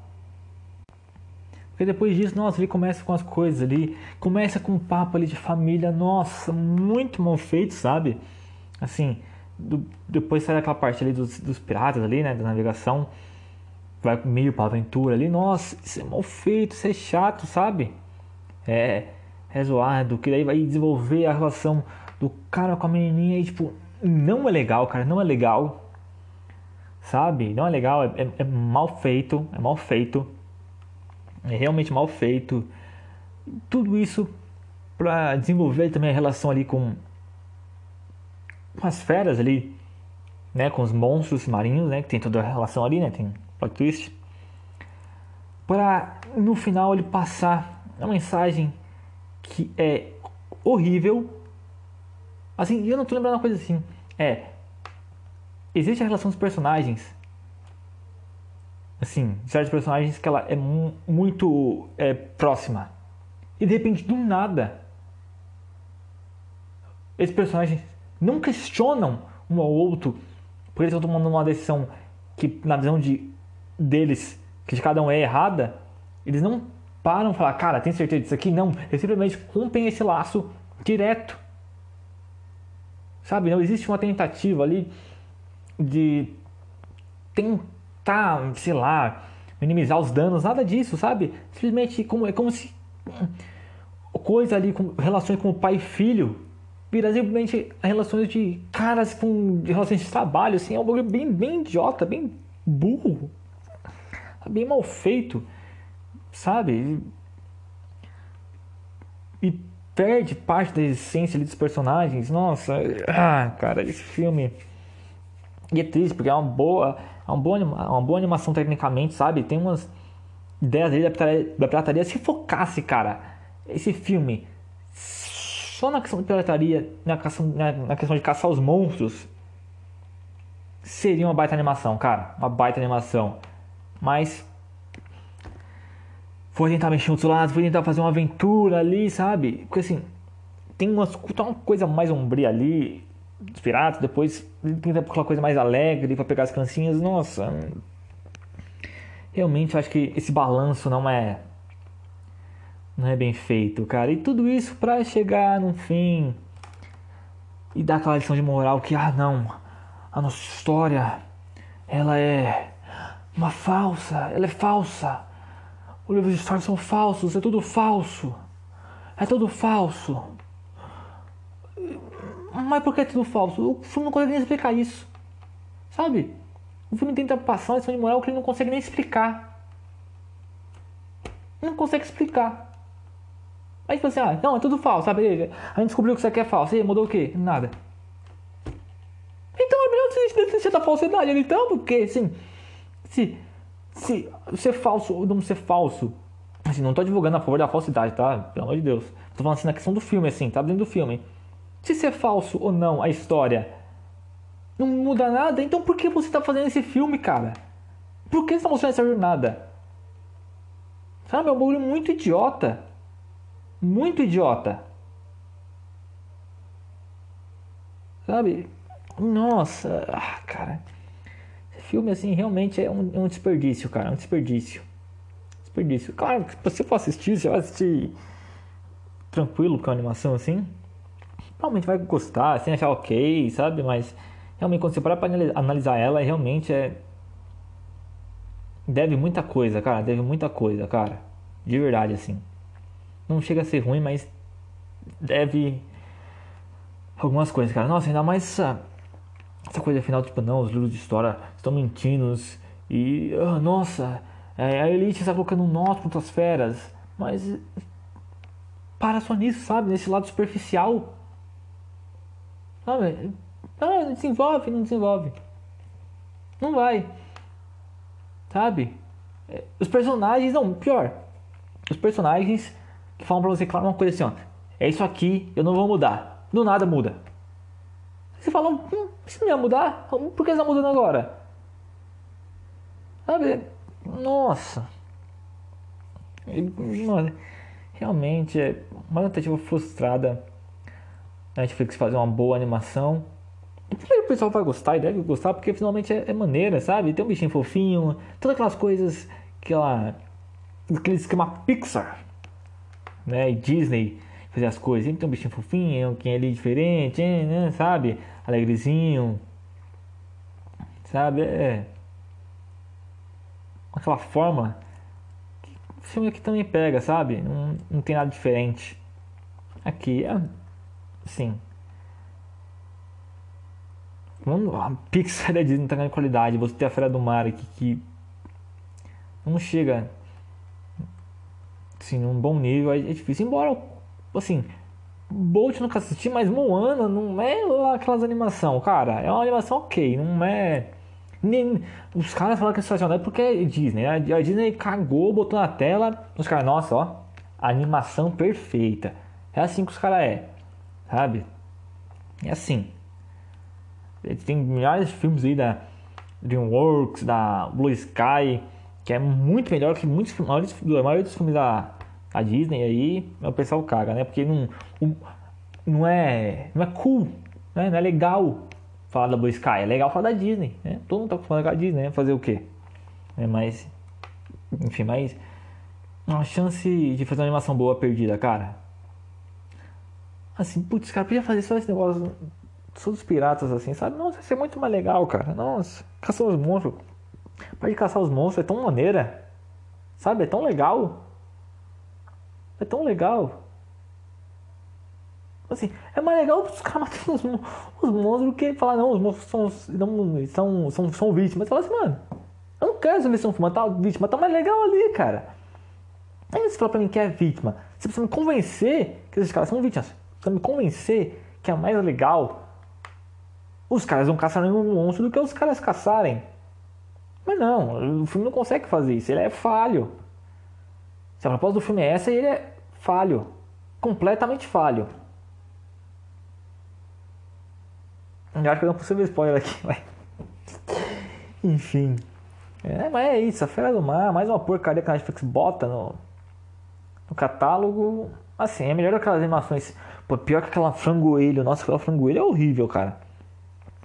Porque depois disso, nossa, ele começa com as coisas ali, começa com um papo ali de família, nossa, muito mal feito, sabe? Assim, do, depois sai daquela parte ali dos, dos piratas ali, né, da navegação, vai meio pra aventura ali, nossa, isso é mal feito, isso é chato, sabe? É, é zoado, que daí vai desenvolver a relação do cara com a menininha e tipo, não é legal, cara, não é legal, sabe? Não é legal, é, é, é mal feito, é mal feito, é realmente mal feito. Tudo isso para desenvolver também a relação ali com, com as feras ali, né, com os monstros marinhos, né, que tem toda a relação ali, né, tem plot twist, para no final ele passar a mensagem que é horrível. Assim, eu não tô lembrando uma coisa assim. É. Existe a relação dos personagens. Assim, certos personagens que ela é muito é, próxima. E de repente, do nada, esses personagens não questionam um ao outro porque eles estão tomando uma decisão que, na visão de deles, que de cada um é errada, eles não param falar, cara, tem certeza disso aqui? Não, eles simplesmente rompem esse laço direto. Sabe, não existe uma tentativa ali de tentar, sei lá, minimizar os danos, nada disso, sabe? Simplesmente como, é como se coisa ali com relações com o pai e filho vira simplesmente relações de caras com de relações de trabalho, assim, é um bagulho bem, bem idiota, bem burro bem mal feito, sabe? E perde parte da essência dos personagens. Nossa, ah, cara, esse filme. E é triste, porque é uma boa, é uma boa, uma boa animação tecnicamente, sabe? Tem umas ideias ali da pirataria, da pirataria. Se focasse, cara, esse filme só na questão de pirataria, na questão, na, na questão de caçar os monstros, seria uma baita animação, cara. Uma baita animação. Mas foi tentar mexer outros lados, foi tentar fazer uma aventura ali, sabe? Porque assim, tem umas, tá uma coisa mais sombria ali, dos piratas, depois tenta aquela coisa mais alegre para pegar as criancinhas. Nossa, realmente acho que esse balanço não é não é bem feito, cara. E tudo isso para chegar no fim e dar aquela lição de moral que ah, não, a nossa história ela é uma falsa, ela é falsa. Os livros de história são falsos, é tudo falso. É tudo falso. Mas por que é tudo falso? O filme não consegue nem explicar isso. Sabe? O filme tenta passar uma lição de moral que ele não consegue nem explicar. Não consegue explicar. Aí tipo assim, ah, não, é tudo falso, sabe? A gente descobriu que isso aqui é falso. E aí, mudou o quê? Nada. Então é melhor você da falsidade ali então, porque assim, se, se ser falso ou não ser falso, assim, não tô divulgando a favor da falsidade, tá? Pelo amor de Deus. Tô falando assim na questão do filme, assim, tá dentro do filme. Se ser falso ou não a história não muda nada, então por que você tá fazendo esse filme, cara? Por que você tá mostrando essa jornada? Sabe, é um bagulho muito idiota. Muito idiota. Sabe? Nossa, ah, cara. Filme, assim, realmente é um, é um desperdício, cara. É um desperdício. Desperdício. Claro que se você for assistir, você vai assistir tranquilo com a animação, assim. Realmente vai gostar, assim, achar ok, sabe? Mas realmente quando você parar pra analisar ela, realmente é. Deve muita coisa, cara. Deve muita coisa, cara. De verdade, assim. Não chega a ser ruim, mas deve algumas coisas, cara. Nossa, ainda mais essa, essa coisa final, tipo, não, os livros de história estão mentindo e, oh, nossa, é, a elite está colocando nós contra as feras, mas para só nisso, sabe? Nesse lado superficial, sabe? Ah, não desenvolve, não desenvolve. Não vai. Sabe? É, os personagens, não, pior. Os personagens que falam pra você, claro, uma coisa assim, ó. É isso aqui, eu não vou mudar. Do nada muda. Você fala, hum, isso não ia mudar? Por que está mudando agora? Sabe? Nossa. Mano, realmente é uma tentativa frustrada a Netflix fazer uma boa animação o pessoal vai gostar e deve gostar porque finalmente é, é maneira, sabe? Tem um bichinho fofinho, todas aquelas coisas, aquela, aquele esquema Pixar, né? E Disney fazer as coisas. Sempre tem um bichinho fofinho, quem é ali diferente, né? Sabe? Alegrezinho, sabe? É aquela forma que o filme aqui também pega, sabe? Não, não tem nada diferente. Aqui é sim a Pixar da Disney tá ganhando qualidade. Você tem a Feira do Mar aqui que não chega assim, num bom nível, é difícil. Embora, assim, Bolt nunca assisti, mas Moana não é lá aquelas animação, cara. É uma animação ok, não é. Nem, os caras falam que é sensacional porque é Disney. A Disney cagou, botou na tela. Os caras, nossa, ó, animação perfeita. É assim que os caras é, sabe? É assim. Tem milhares de filmes aí da DreamWorks, da Blue Sky, que é muito melhor que muitos a maioria dos filmes da, da Disney aí, o pessoal caga, né? Porque não, não é não é cool, né? não é legal falar da Blue Sky, é legal falar da Disney, né? Todo mundo tá falando da Disney, né? Fazer o quê? É, mas enfim, mas uma chance de fazer uma animação boa perdida, cara. Assim, putz, cara, podia fazer só esse negócio são os piratas assim, sabe? Nossa, isso é muito mais legal, cara. Nossa, caçar os monstros. Pode caçar os monstros é tão maneira. Sabe? É tão legal. É tão legal. Assim, é mais legal os caras matando os, os monstros do que falar, não, os monstros são, não, são, são, são vítimas. Fala assim, mano, eu não quero saber se são matar vítima, tá mais legal ali, cara. Aí você fala pra mim que é vítima. Você precisa me convencer que esses caras são vítimas. Você precisa me convencer que é mais legal os caras vão caçar um monstro do que os caras caçarem. Mas não, o filme não consegue fazer isso, ele é falho. Se a proposta do filme é essa, ele é falho. Completamente falho. Eu acho que não consigo ver spoiler aqui, [laughs] mas... Enfim. É, mas é isso, a Fera do Mar, mais uma porcaria que a Netflix bota no, no catálogo. Assim, é melhor aquelas animações. Pô, pior que aquela frangoelho. Nossa, aquela frangoelho é horrível, cara.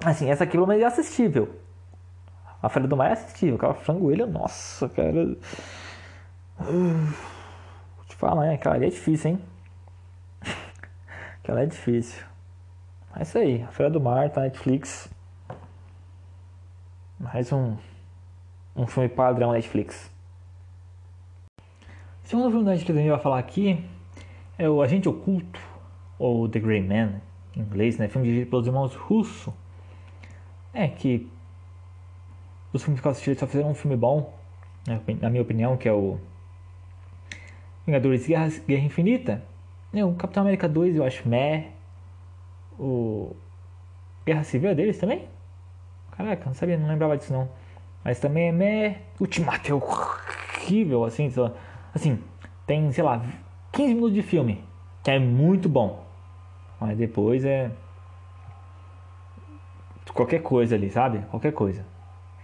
Assim, essa aqui pelo menos é assistível. A Feira do Mar é assistível. Aquela frangoelha, nossa, cara. Vou te falar, né? Aquela ali é difícil, hein? [laughs] Aquela é difícil. É isso aí. A Feira do Mar tá Netflix. Mais um, um filme padrão Netflix. O segundo filme da Netflix que a gente vai falar aqui é o Agente Oculto, ou The Grey Man, em inglês, né? Filme dirigido pelos irmãos Russo é que os filmes que eu assisti só fizeram um filme bom, né, na minha opinião, que é o Vingadores Guerra, Guerra Infinita. o Capitão América 2 eu acho meh. O Guerra Civil é deles também? Caraca, não sabia, não lembrava disso não. Mas também é meh. Ultimato é horrível, assim, só, assim, tem, sei lá, 15 minutos de filme, que é muito bom. Mas depois é qualquer coisa ali, sabe? Qualquer coisa.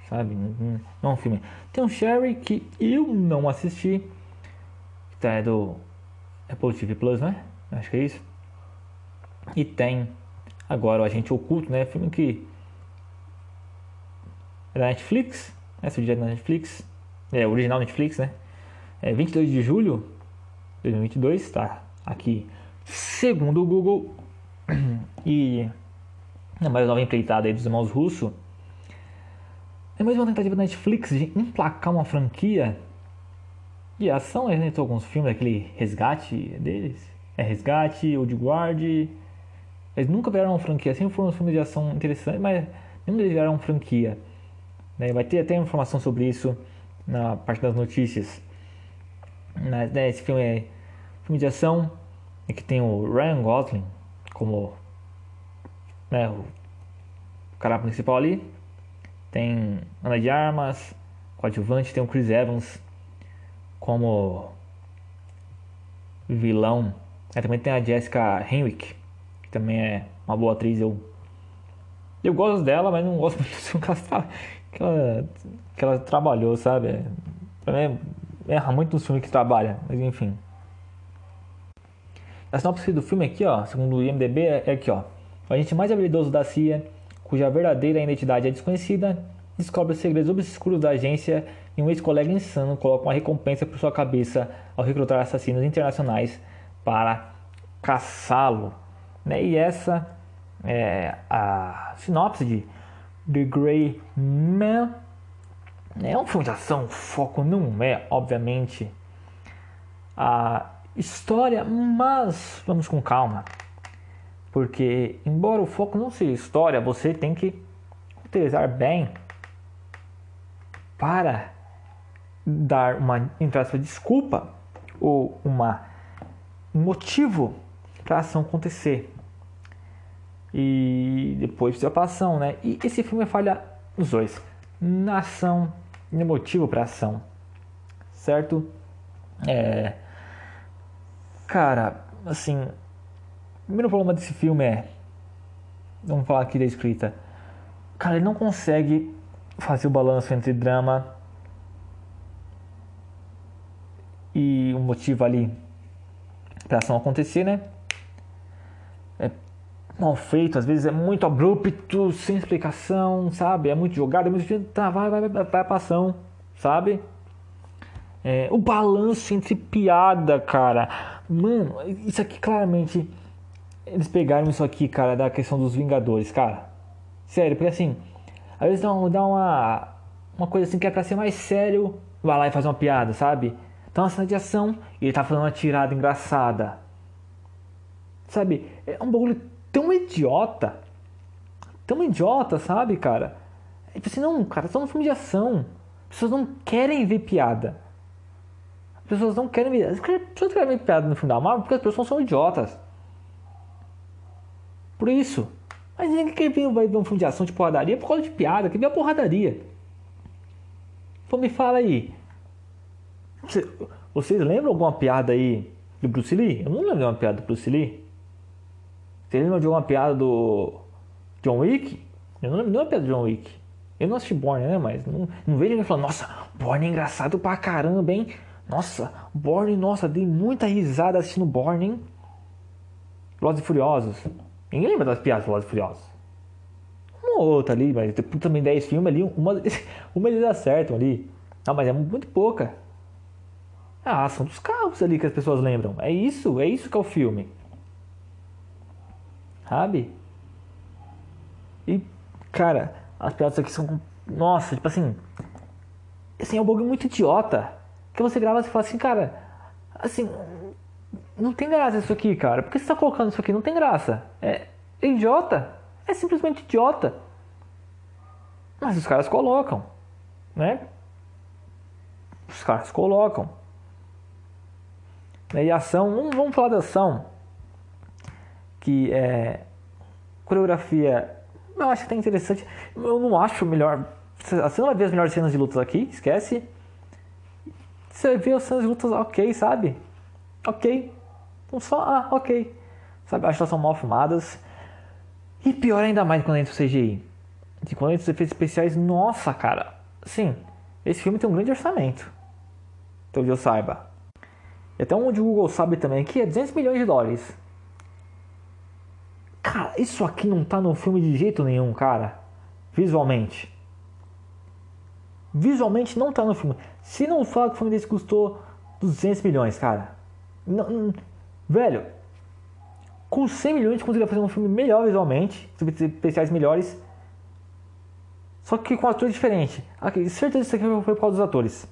Sabe? Não, não é um filme. Tem um Sherry que eu não assisti. Que é do Apple TV Plus, né? Acho que é isso. E tem agora o Agente Oculto, né? Filme que é da Netflix. Essa é da Netflix. É original Netflix, né? É 22 de julho de 2022, tá? Aqui, segundo o Google. [clears throat] E é mais nova empreitada aí dos irmãos russos. É mais uma tentativa da Netflix de emplacar uma franquia de ação. A gente alguns filmes, aquele Resgate deles. É Resgate, Old Guard. Eles nunca vieram uma franquia. Sempre foram filmes de ação interessantes, mas nenhum deles vieram uma franquia. Né? Vai ter até informação sobre isso na parte das notícias. Mas, né, esse filme é filme de ação. É que tem o Ryan Gosling como né, o cara principal ali. Tem Ana de Armas, coadjuvante, tem o Chris Evans como vilão. Aí também tem a Jessica Henwick, que também é uma boa atriz. Eu, eu gosto dela, mas não gosto [laughs] muito do que ela, que ela, que ela trabalhou, sabe? Pra mim, erra muito nos filmes que trabalha, mas enfim. A sinopse do filme aqui, ó, segundo o IMDB, é aqui, ó. O agente mais habilidoso da CIA, cuja verdadeira identidade é desconhecida, descobre os segredos obscuros da agência e um ex-colega insano coloca uma recompensa por sua cabeça ao recrutar assassinos internacionais para caçá-lo. Né? E essa é a sinopse de The Grey Man. É um filme de ação, o foco não é, obviamente, a história, mas vamos com calma. Porque, embora o foco não seja história, você tem que utilizar bem para dar uma, entre desculpa ou uma, um motivo para a ação acontecer. E depois precisa para ação, né? E esse filme falha nos dois. Na ação e no motivo para ação. Certo? É... Cara, assim, o primeiro problema desse filme é. Vamos falar aqui da escrita. Cara, ele não consegue fazer o balanço entre drama e o motivo ali pra ação acontecer, né? É mal feito, às vezes é muito abrupto, sem explicação, sabe? É muito jogado, é muito. Tá, vai, vai, vai, vai pra ação, sabe? É, o balanço entre piada, cara. Mano, isso aqui claramente eles pegaram isso aqui, cara, da questão dos Vingadores, cara. Sério, porque assim, às vezes dá uma, uma coisa assim que é pra ser mais sério, vai lá e faz uma piada, sabe? Então uma cena de ação e ele tá fazendo uma tirada engraçada. Sabe? É um bagulho tão idiota. Tão idiota, sabe, cara? É tipo assim, não, cara, só um filme de ação. As pessoas não querem ver piada. As pessoas não querem ver. As pessoas querem ver piada no final, mas porque as pessoas são idiotas. Por isso. Mas ninguém quer ver, vai ver um filme de ação de porradaria por causa de piada, quer ver a porradaria. Então me fala aí. Vocês lembram alguma piada aí do Bruce Lee? Eu não lembro de uma piada do Bruce Lee. Vocês lembram de alguma piada do John Wick? Eu não lembro de uma piada do John Wick. Eu não assisti Borne, né? Mas não, não vejo ninguém falando, nossa, Borne é engraçado pra caramba, hein? Nossa, Borne, nossa, dei muita risada assistindo Borne, hein? Velozes e Furiosos. Ninguém lembra das piadas do Velozes e Furiosos. Uma ou outra ali, mas também 10 filmes ali, uma, [laughs] uma eles acertam ali. Ah, mas é muito pouca. Ah, são dos carros ali que as pessoas lembram. É isso, é isso que é o filme. Sabe? E, cara, as piadas aqui são. Nossa, tipo assim. Assim, é um bagulho muito idiota. Que você grava e fala assim, cara. Assim, não tem graça isso aqui, cara. Por que você está colocando isso aqui? Não tem graça. É, é idiota. É simplesmente idiota. Mas os caras colocam, né? Os caras colocam. E ação, vamos, vamos falar da ação. que é coreografia, eu acho até interessante. Eu não acho melhor. Você não vai ver as melhores cenas de lutas aqui, esquece. Você ver as cenas de lutas ok, sabe? Ok. Então só, ah, ok. Sabe, acho que elas são mal filmadas. E pior ainda mais quando entra o CGI. E quando entra os efeitos especiais, nossa, cara. Sim, esse filme tem um grande orçamento. Então eu saiba. Até onde o Google sabe também que é 200 milhões de dólares. Cara, isso aqui não tá no filme de jeito nenhum, cara. Visualmente. Visualmente não tá no filme. Se não fala que o filme desse custou 200 milhões, cara. Não, não, velho, com 100 milhões conseguiria fazer um filme melhor visualmente, especiais melhores. Só que com atores diferentes. Aqui, certeza que isso aqui foi por causa dos atores.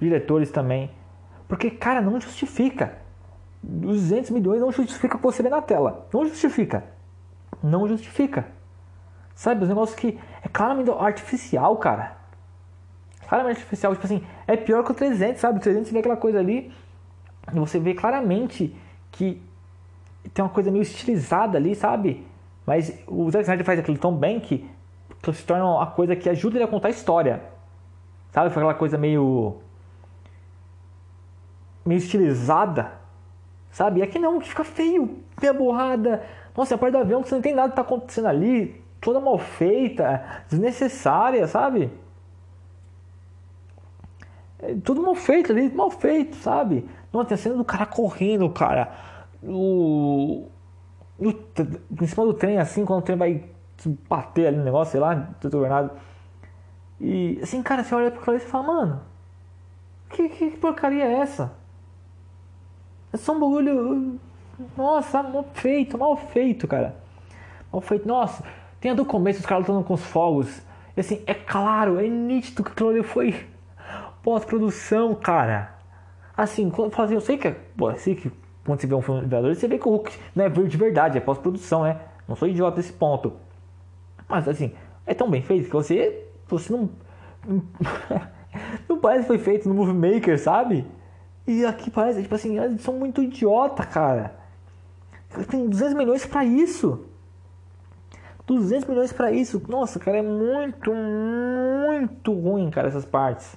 Diretores também. Porque, cara, não justifica. 200 milhões não justifica você vê na tela. Não justifica. Não justifica. Sabe, os negócios que é claramente artificial, cara. Claramente artificial. Tipo assim, é pior que o 300, sabe? O 300 vê aquela coisa ali e você vê claramente que tem uma coisa meio estilizada ali, sabe? Mas o Zack Snyder faz aquilo tão bem que, que se torna uma coisa que ajuda ele a contar a história. Sabe? Foi aquela coisa meio. Meio estilizada. Sabe? E aqui não, que fica feio, meia borrada. Nossa, a parte do avião que você não tem nada que tá acontecendo ali, toda mal feita, desnecessária, sabe? É tudo mal feito ali, mal feito, sabe? Não, tem a cena do cara correndo, cara no, no, em cima do trem, assim, quando o trem vai bater ali no negócio, sei lá, detornado. E assim, cara, você olha pra aquilo e fala, mano, que, que, porcaria é essa? É só um bagulho. Nossa, mal feito, mal feito, cara. Mal feito. Nossa, tem a do começo, os caras lutando com os fogos. E assim, é claro, é nítido que aquilo ali foi pós-produção, cara. Assim, quando assim, eu sei que é. Pô, eu sei que quando você vê um filme de Vingadores, você vê que o Hulk não é de verdade, é pós-produção, né? Não sou idiota nesse ponto. Mas assim, é tão bem feito que você, você não. [laughs] não parece que foi feito no Movie Maker, sabe? E aqui parece, tipo assim, eles são muito idiota, cara. Tem 200 milhões para isso. 200 milhões para isso. Nossa, cara, é muito, muito ruim, cara, essas partes.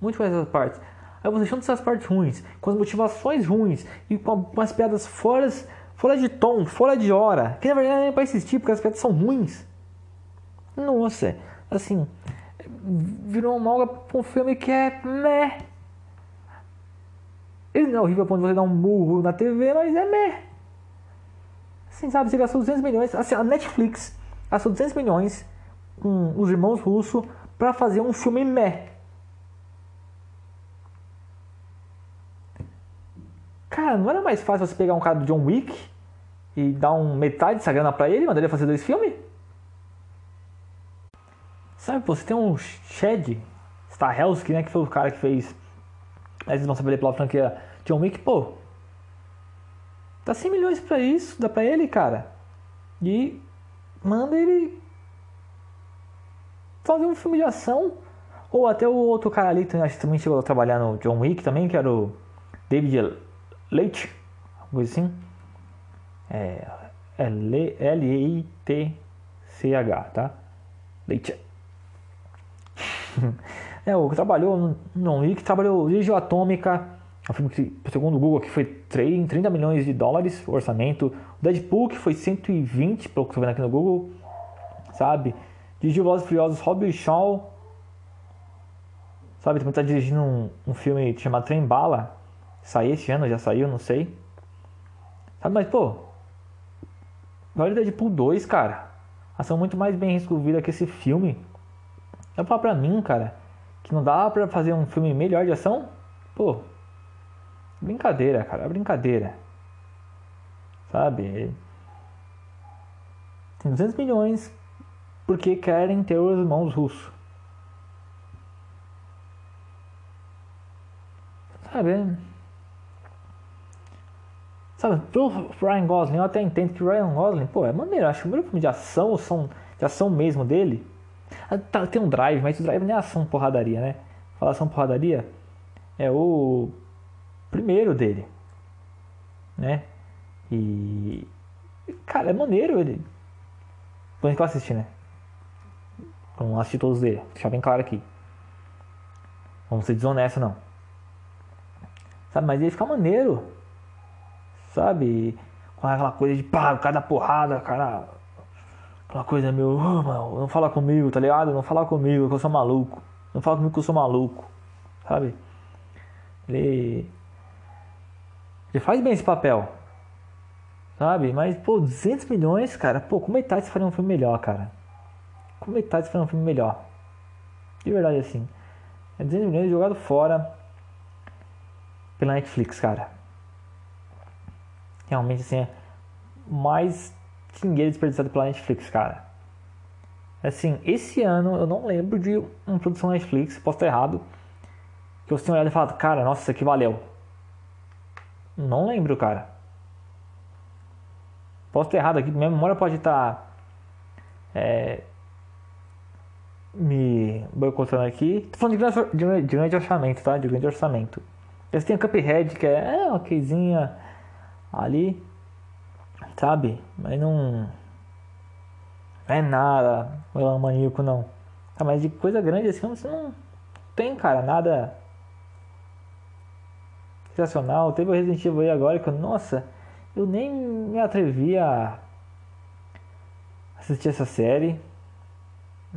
Muito ruim essas partes. Aí você junta essas partes ruins, com as motivações ruins e com, as piadas fora, fora de tom, fora de hora, que na verdade é pra assistir porque as piadas são ruins. Nossa, assim, virou uma malga pra um filme que é meh. Ele não é horrível de você dar um murro na TV, mas é meh. Assim, sabe, você gastou 200 milhões, assim, a Netflix gastou 200 milhões com os irmãos russos para fazer um filme meh. Cara, não era mais fácil você pegar um cara do John Wick e dar um metade dessa grana pra ele mandar ele fazer dois filmes? Sabe, você tem um Shed Stahelski, né, que foi o cara que fez a responsabilidade pela franquia John Wick, pô. Dá 100 milhões pra isso, dá pra ele, cara. E manda ele fazer um filme de ação. Ou até o outro cara ali, que também chegou a trabalhar no John Wick também, que era o David Leite, coisa assim. É, é L-E-I-T-C-H, tá? [laughs] Leite. É, o que trabalhou no que trabalhou Legio Atômica, é um filme que, segundo o Google, que foi 30 milhões de dólares o orçamento. O Deadpool, que foi 120, pelo que tô vendo aqui no Google, sabe? Dirigiu Velozes Furiosos Robbie Shaw, sabe? Também tá dirigindo um, um filme chamado Trem Bala, sair esse ano, já saiu, não sei. Sabe, mas pô, olha o Deadpool 2, cara. Ação muito mais bem resolvida que esse filme. Eu falar pra mim, cara, que não dá pra fazer um filme melhor de ação? Pô, brincadeira, cara, brincadeira. Sabe? Tem 200 milhões porque querem ter os irmãos russos. Sabe? Sabe, pro Ryan Gosling, eu até entendo que o Ryan Gosling, pô, é maneiro, acho que o primeiro filme de ação, de ação mesmo dele. Ah, tá, tem um drive, mas o drive não é ação porradaria, né? Falar ação porradaria é o primeiro dele, né? E. Cara, é maneiro ele. Quando que eu assisti, né? Eu não assisti todos dele, deixar bem claro aqui. Vamos ser desonesto, não. Sabe, mas ele fica maneiro. Sabe? Com aquela coisa de pá, cada porrada, cara. Aquela coisa meio, oh, não fala comigo, tá ligado? Não fala comigo que eu sou maluco. Não fala comigo que eu sou maluco. Sabe? Ele. Ele faz bem esse papel. Sabe? Mas, pô, 200 milhões, cara. Pô, é que se faria um filme melhor, cara? É que se faria um filme melhor? De verdade, assim. É 200 milhões jogado fora pela Netflix, cara. Realmente, assim, é mais dinheiro desperdiçado pela Netflix, cara. Assim, esse ano eu não lembro de uma produção Netflix, posso estar errado, que eu tenha olhado e falado, cara, nossa, isso aqui valeu. Não lembro, cara. Posso ter errado aqui, minha memória pode estar é, me boicotando aqui. Tô falando de grande, de, de grande orçamento, tá? De grande orçamento. Eles têm a Cuphead, que é, é coisinha ali, sabe? Mas não, não é nada maníaco, não. Tá, mas de coisa grande assim, você não tem, cara, nada sensacional. Teve o Resident Evil aí agora que, nossa, eu nem me atrevi a assistir essa série.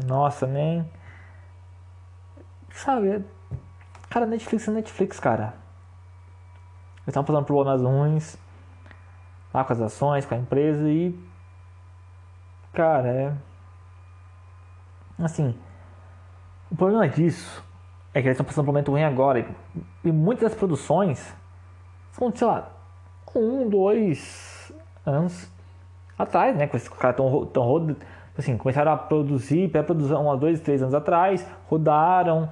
Nossa, nem. Sabe? Cara, Netflix é Netflix, cara. Eles estavam passando problemas ruins lá com as ações, com a empresa e. Cara, é. Assim. O problema disso é que eles estão passando por um momento ruim agora. E muitas das produções são, sei lá, um, dois anos atrás, né? Que os caras estão rodando. Assim, começaram a produzir, pré-produção há dois, três anos atrás, rodaram,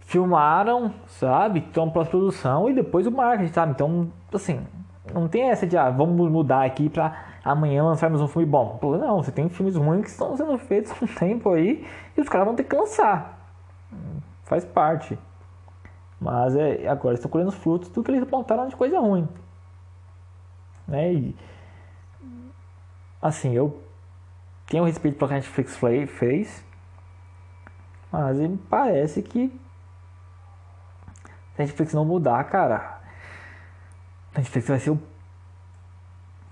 filmaram, sabe? Então, pós-produção e depois o marketing, sabe? Então, assim, não tem essa de, ah, vamos mudar aqui pra amanhã lançarmos um filme bom. Não, você tem filmes ruins que estão sendo feitos [laughs] um tempo aí e os caras vão ter que lançar. Faz parte. Mas é, agora estão colhendo os frutos do que eles apontaram de coisa ruim. Né? E, assim, eu tenho respeito pelo que a Netflix fez, mas me parece que se a Netflix não mudar, cara, a Netflix vai ser o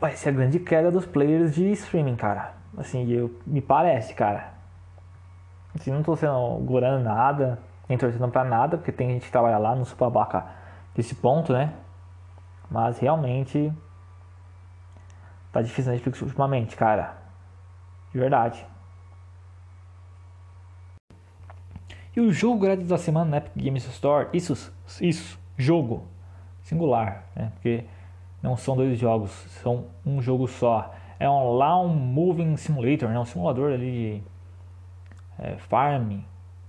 vai ser a grande queda dos players de streaming, cara. Assim, eu, me parece, cara. Assim, não tô sendo gorando nada, nem torcendo pra nada, porque tem gente que trabalha lá, no super babaca desse ponto, né? Mas realmente tá difícil na Netflix ultimamente, cara. De verdade. E o jogo grátis da semana na Epic Games Store, isso, isso, jogo, singular, né? Porque não são dois jogos, são um jogo só. É um Lawn Moving Simulator, né? Um simulador ali de é, farm,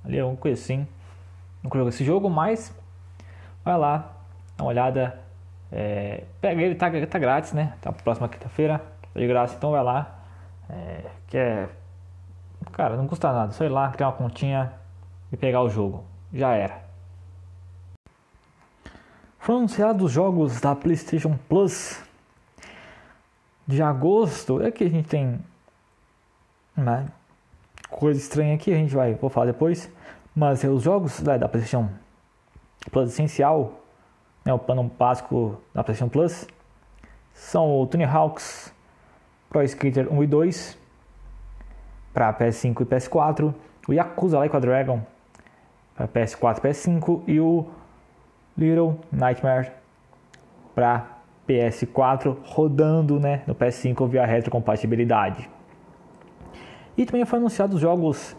ali alguma coisa assim. Nunca joguei esse jogo, mas vai lá, dá uma olhada. É, pega ele, tá, tá grátis, né? Tá próxima quinta-feira, tá de graça, então vai lá. É, que é. Cara, não custa nada, só ir lá, criar uma continha e pegar o jogo. Já era. Foram anunciados os jogos da PlayStation Plus de agosto. É que a gente tem né, coisa estranha aqui, a gente vai, vou falar depois. Mas os jogos da, da PlayStation Plus essencial, né, o plano básico da PlayStation Plus, são o Tony Hawk's Pro Skater 1 e 2 para PS5 e PS4, o Yakuza Like a Dragon para PS4 e PS5 e o Little Nightmare para PS4 rodando né, no PS5 via retrocompatibilidade. E também foi anunciado os jogos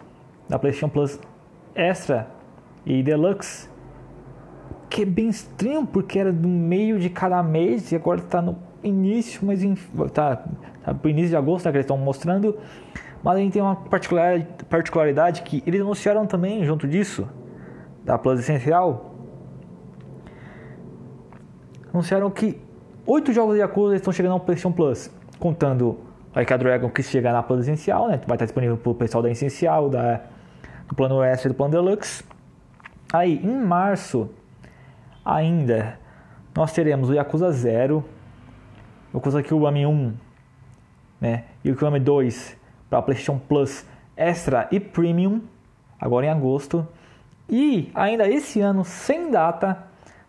da PlayStation Plus Extra e Deluxe, que é bem estranho porque era no meio de cada mês e agora está no início, mas está tá pro início de agosto né, que eles estão mostrando. Mas a gente tem uma particularidade, particularidade que eles anunciaram também junto disso, da Plus Essencial. Anunciaram que oito jogos de Yakuza estão chegando ao PlayStation Plus, contando a Dragon que chega na Plus Essencial, né? Vai estar disponível para o pessoal da Essencial, da, do plano Extra e do plano Deluxe. Aí, em março, ainda, nós teremos o Yakuza Zero, Yakuza Kiwami 1 né, e o Kiwami 2 para PlayStation Plus Extra e Premium, agora em agosto. E ainda esse ano, sem data,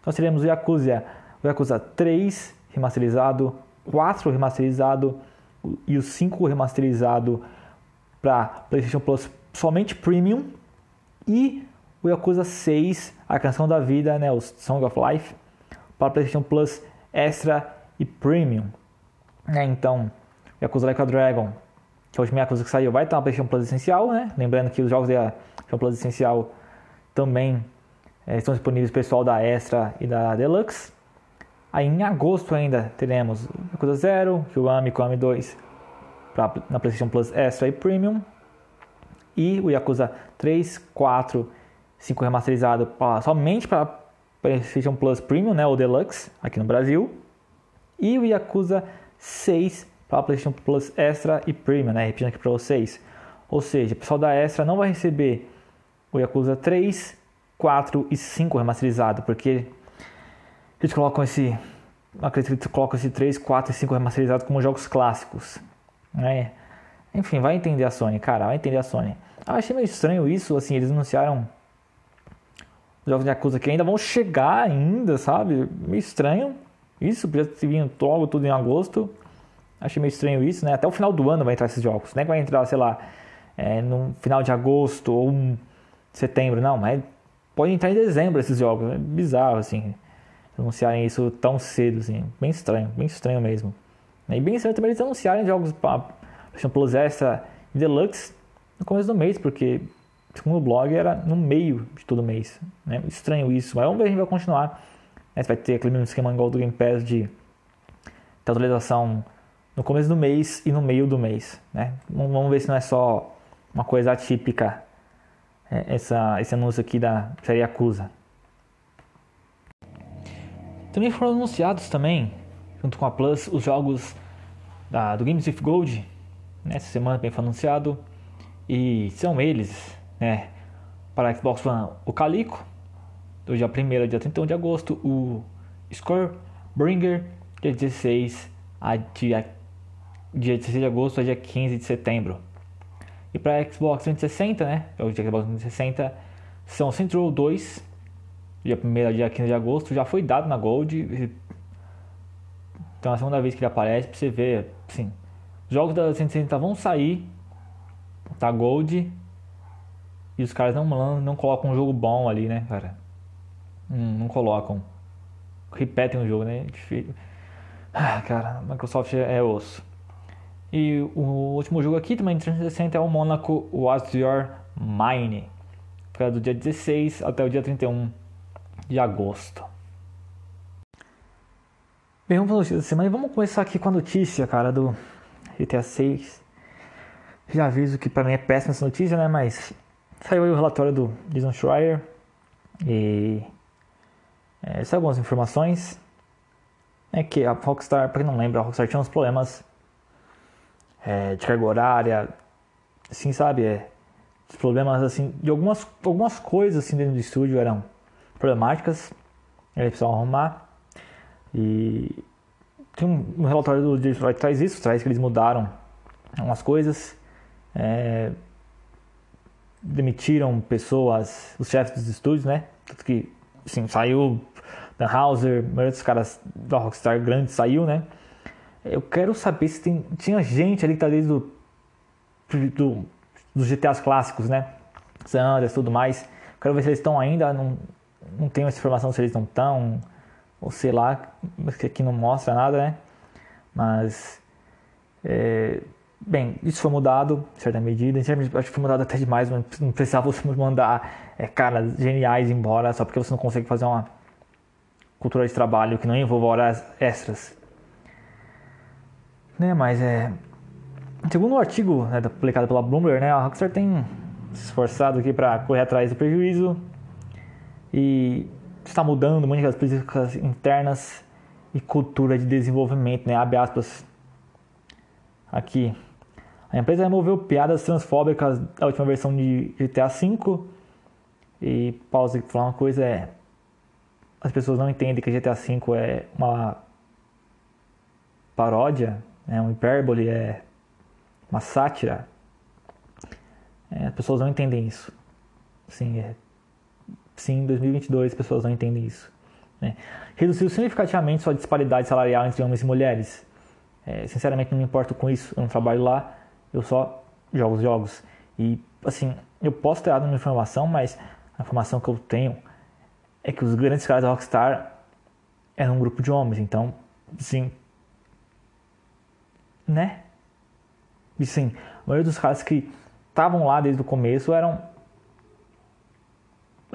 nós teremos o Yakuza, o Yakuza 3 remasterizado, 4 remasterizado e o 5 remasterizado para PlayStation Plus somente Premium e o Yakuza 6, a canção da vida, né, o Song of Life, para PlayStation Plus Extra e Premium. É, então, Yakuza Like a Dragon, que é a última Yakuza que saiu, vai estar na PlayStation Plus Essencial, né? Lembrando que os jogos da PlayStation Plus Essencial também é, estão disponíveis pessoal da Extra e da Deluxe. Aí em agosto ainda teremos Yakuza 0, Kiwami, Kiwami 2 pra, na PlayStation Plus Extra e Premium. E o Yakuza 3, 4, 5 remasterizado pra, somente para PlayStation Plus Premium, né, o Deluxe, aqui no Brasil. E o Yakuza 6 para PlayStation Plus Extra e Premium, né, repetindo aqui para vocês. Ou seja, o pessoal da Extra não vai receber o Yakuza 3, 4 e 5 remasterizado, porque eles colocam esse. Acredito que eles colocam esse 3, 4 e 5 remasterizado como jogos clássicos. Né? Enfim, vai entender a Sony, cara, vai entender a Sony. Achei meio estranho isso, assim, eles anunciaram jogos de Yakuza que ainda vão chegar ainda, sabe? Meio estranho. Isso, podia ter vindo logo tudo em agosto. Achei meio estranho isso, né? Até o final do ano vai entrar esses jogos. Não é que vai entrar, sei lá, é, no final de agosto ou setembro, não. Mas pode entrar em dezembro esses jogos. É bizarro, assim. Anunciarem isso tão cedo, assim. Bem estranho, bem estranho mesmo. E bem estranho também eles anunciarem jogos para PlayStation Plus Extra e Deluxe no começo do mês, porque segundo o blog era no meio de todo mês. Né? Estranho isso, mas vamos ver se a gente vai continuar. Né? Vai ter aquele mesmo esquema igual do Game Pass de atualização no começo do mês e no meio do mês. Né? Vamos ver se não é só uma coisa atípica é, essa, esse anúncio aqui da série Acusa. Também foram anunciados também, junto com a Plus, os jogos da, do Games Gold. Nessa né? semana também foi anunciado. E são eles, né? Para Xbox One, o Calico, do dia 1 ao dia 31 de agosto, o Score Bringer, dia 16 a dia dia 16 de agosto a dia 15 de setembro. E para Xbox 360, né? É o dia Xbox 360, são Row 2, dia 1 a dia 15 de agosto, já foi dado na Gold. Então é a segunda vez que ele aparece para você ver, assim, os jogos da 360 vão sair da Gold e os caras não, não colocam um jogo bom ali, né, cara? Hum, não colocam. Repetem o jogo, né? Ah, cara, Microsoft é osso. E o último jogo aqui também de 360 é o Monaco What's Your Mine. Fica do dia 16 até o dia 31 de agosto. Bem, vamos para a notícia da semana e vamos começar aqui com a notícia, cara, do GTA 6. Já aviso que para mim é péssima essa notícia, né? Mas saiu aí o relatório do Jason Schreier e é, são algumas informações. É que a Rockstar, para quem não lembra, a Rockstar tinha uns problemas é, de carga horária, assim, sabe? É, problemas, assim, de algumas, algumas coisas, assim, dentro do estúdio eram problemáticas, eles precisavam arrumar. E tem um, relatório do Detroit que traz isso, traz que eles mudaram algumas coisas, é, demitiram pessoas, os chefes dos estúdios, né? Tanto que, assim, saiu Dan Hauser, a maioria dos caras da Rockstar grande saiu, né? Eu quero saber se tem, tinha gente ali que tá desde do, do, dos GTAs clássicos, né? Sanders, tudo mais. Quero ver se eles estão ainda. Não, não tenho essa informação se eles não estão. Ou sei lá, que aqui não mostra nada, né? Mas. É, bem, isso foi mudado em certa medida. Acho que foi mudado até demais. Não precisava você mandar é, caras geniais embora só porque você não consegue fazer uma cultura de trabalho que não envolva horas extras. Né, mas é. Segundo o artigo né, publicado pela Bloomberg, né, a Rockstar tem se esforçado aqui para correr atrás do prejuízo e está mudando muitas políticas internas e cultura de desenvolvimento, né, abre aspas aqui. A empresa removeu piadas transfóbicas da última versão de GTA V e pausa aqui falar uma coisa é as pessoas não entendem que GTA V é uma paródia, é um hipérbole, é uma sátira. É, as pessoas não entendem isso. Sim, é, sim, em 2022 as pessoas não entendem isso. Né? Reduziu significativamente sua disparidade salarial entre homens e mulheres. É, sinceramente, não me importo com isso. Eu não trabalho lá, eu só jogo os jogos. E, assim, eu posso ter dado uma informação, mas a informação que eu tenho é que os grandes caras da Rockstar eram um grupo de homens. Então, sim. Né? E sim, a maioria dos caras que estavam lá desde o começo eram.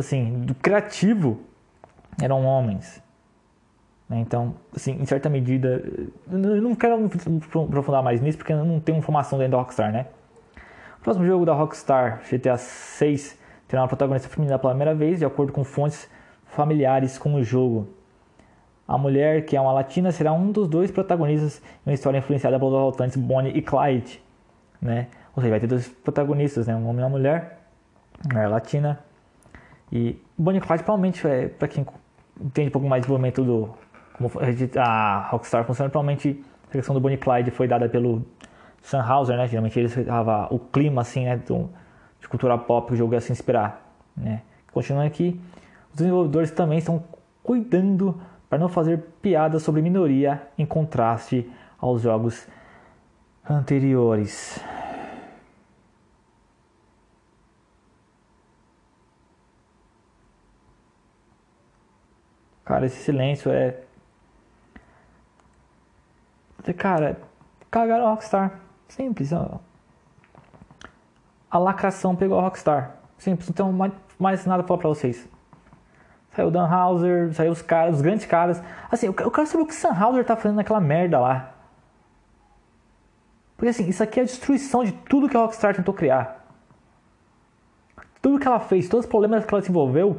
Assim, do criativo eram homens. Né? Então, assim, em certa medida, eu não quero aprofundar mais nisso porque eu não tenho informação dentro da Rockstar, né? O próximo jogo da Rockstar, GTA 6, terá uma protagonista feminina pela primeira vez, de acordo com fontes familiares com o jogo. A mulher, que é uma latina, será um dos dois protagonistas em uma história influenciada pelos assaltantes Bonnie e Clyde, né? Ou seja, vai ter dois protagonistas, né? Um homem e uma mulher, mulher latina. E Bonnie Clyde provavelmente é para quem entende um pouco mais do desenvolvimento do como a Rockstar funciona, provavelmente a questão do Bonnie Clyde foi dada pelo Sam Hauser, né? Geralmente eles dava o clima assim, né, do, de cultura pop que o jogo ia se inspirar, né? Continuando aqui, os desenvolvedores também estão cuidando para não fazer piadas sobre minoria em contraste aos jogos anteriores. Cara, esse silêncio é. Cara, cagaram a Rockstar. Simples. Ó. A lacração pegou a Rockstar. Simples, não tenho mais, mais nada pra falar pra vocês. Saiu o Dan Hauser, saiu os caras, os grandes caras. Assim, eu quero saber o que o Sam Hauser tá fazendo naquela merda lá. Porque assim, isso aqui é a destruição de tudo que a Rockstar tentou criar. Tudo que ela fez, todos os problemas que ela desenvolveu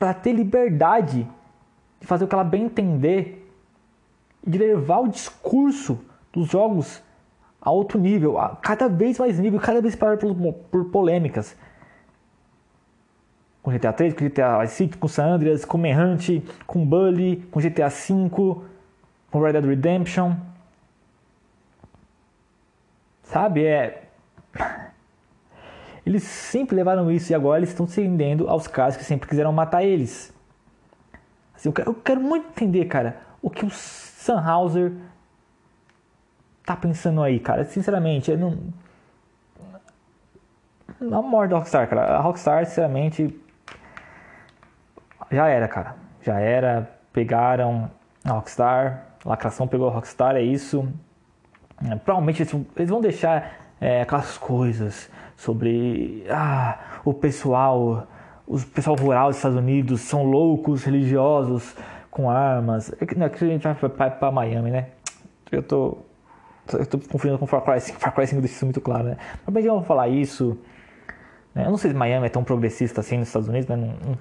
para ter liberdade de fazer o que ela bem entender e de levar o discurso dos jogos a outro nível, a cada vez mais nível, cada vez parar por, por polêmicas. Com GTA 3, com GTA Vice City, com San Andreas, com Manhunt, com Bully, com GTA 5, com Red Dead Redemption. Sabe, é... Eles sempre levaram isso e agora eles estão se rendendo aos caras que sempre quiseram matar eles. Assim, eu, quero, eu quero muito entender, cara, o que o Sunhauser tá pensando aí, cara. Sinceramente, eu não. A morte da Rockstar, cara. A Rockstar, sinceramente. Já era, cara. Já era. Pegaram a Rockstar. Lacração pegou a Rockstar, é isso. É, provavelmente eles vão deixar é, aquelas coisas sobre ah, o pessoal, o pessoal rural dos Estados Unidos são loucos, religiosos, com armas. É que, não, é que a gente vai para Miami, né? Eu tô eu tô confundindo com Far Cry 5, Far Cry 5 deixa isso muito claro, né? Mas bem, vamos falar isso. Né? Eu não sei se Miami é tão progressista assim nos Estados Unidos, né? Não, não,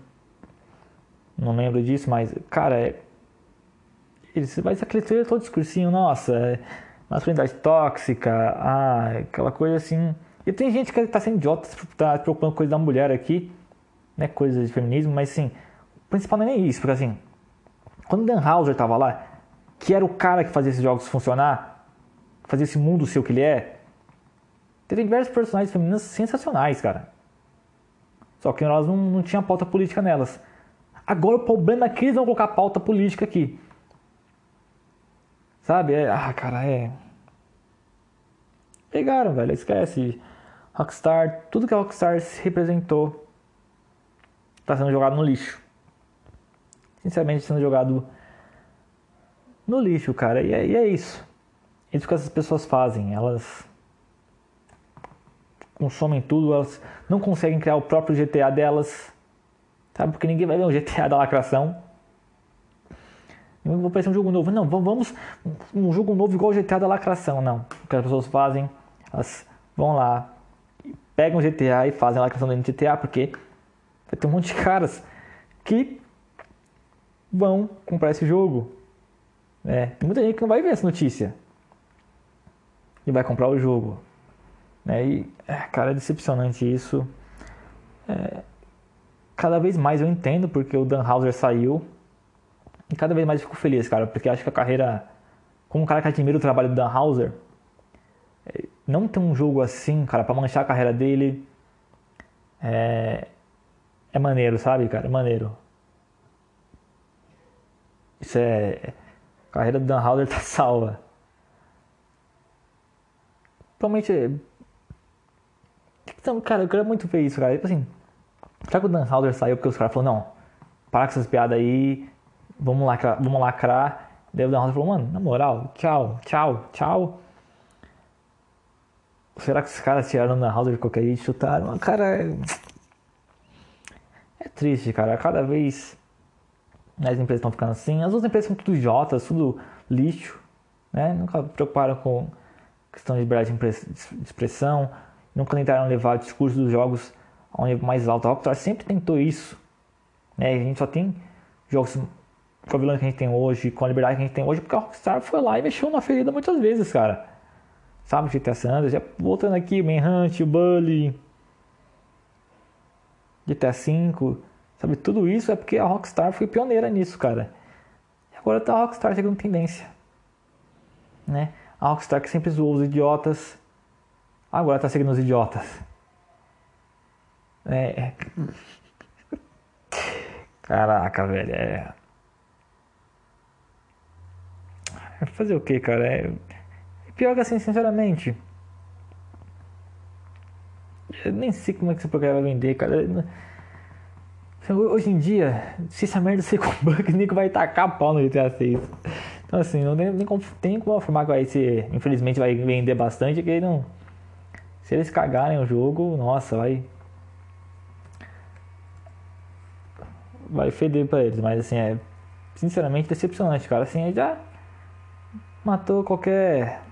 não lembro disso, mas, cara, é, eles, vai aquele todo discursinho, nossa, é, masculinidade tóxica, ah, aquela coisa assim. E tem gente que tá sendo idiota, tá preocupando com coisa da mulher aqui, né? Coisas de feminismo, mas assim, o principal não é nem isso, porque assim, quando Dan Hauser tava lá, que era o cara que fazia esses jogos funcionar, fazer esse mundo ser o que ele é. Teve diversos personagens femininas sensacionais, cara. Só que elas não, não tinham pauta política nelas. Agora o problema é que eles vão colocar pauta política aqui. Sabe? É, ah, cara, é. Pegaram, velho. Esquece. Rockstar, tudo que a Rockstar se representou está sendo jogado no lixo. Sinceramente, sendo jogado no lixo, cara. E é, e é isso isso que essas pessoas fazem. Elas consomem tudo, elas não conseguem criar o próprio GTA delas. Sabe? Porque ninguém vai ver um GTA da lacração. Não vou parecer um jogo novo. Não, vamos um jogo novo igual o GTA da lacração. Não. O que as pessoas fazem, elas vão lá, pegam o GTA e fazem a lacração dentro do GTA, porque vai ter um monte de caras que vão comprar esse jogo. É, tem muita gente que não vai ver essa notícia e vai comprar o jogo. Né? E, é, cara, é decepcionante isso. É, cada vez mais eu entendo porque o Dan Hauser saiu. E cada vez mais eu fico feliz, cara, porque acho que a carreira como um cara que admira o trabalho do Dan Houser, é, não ter um jogo assim, cara, para manchar a carreira dele é, é maneiro, sabe, cara? É maneiro. Isso é. A carreira do Dan Houser tá [laughs] salva. Totalmente. Então, cara, eu queria muito ver isso, cara. Tipo assim, será que o Dan Houser saiu porque os caras falaram, não, para com essas piadas aí, vamos lacrar, vamos lacrar. Daí o Dan Houser falou, mano, na moral, tchau, tchau, tchau. Será que os caras tiraram o Dan Houser de qualquer jeito, chutaram? Cara, é... é triste, cara. Cada vez as empresas estão ficando assim. As outras empresas são tudo idiotas, tudo lixo, né? Nunca preocuparam com questão de liberdade de expressão, nunca tentaram levar o discurso dos jogos a um nível mais alto. A Rockstar sempre tentou isso. Né? A gente só tem jogos com a vilã que a gente tem hoje, com a liberdade que a gente tem hoje, porque a Rockstar foi lá e mexeu na ferida muitas vezes, cara. Sabe, GTA Sanders, já voltando aqui, Manhunt, o Bully, GTA V, sabe, tudo isso é porque a Rockstar foi pioneira nisso, cara. E agora tá a Rockstar chegando tendência, né? A Rockstar que sempre zoou os idiotas, agora tá seguindo os idiotas. É. [laughs] Caraca, velho. É... Fazer o que, cara? É... Pior que assim, sinceramente. Eu nem sei como é que esse programa vai vender, cara. Hoje em dia, se essa merda ser com bug, o Nico vai tacar pau no GTA 6. Então assim, não tem, nem como, tem como afirmar que vai ser. Infelizmente vai vender bastante, que não. Se eles cagarem o jogo, nossa, vai. Vai feder pra eles, mas assim, é sinceramente decepcionante, cara. Assim, já matou qualquer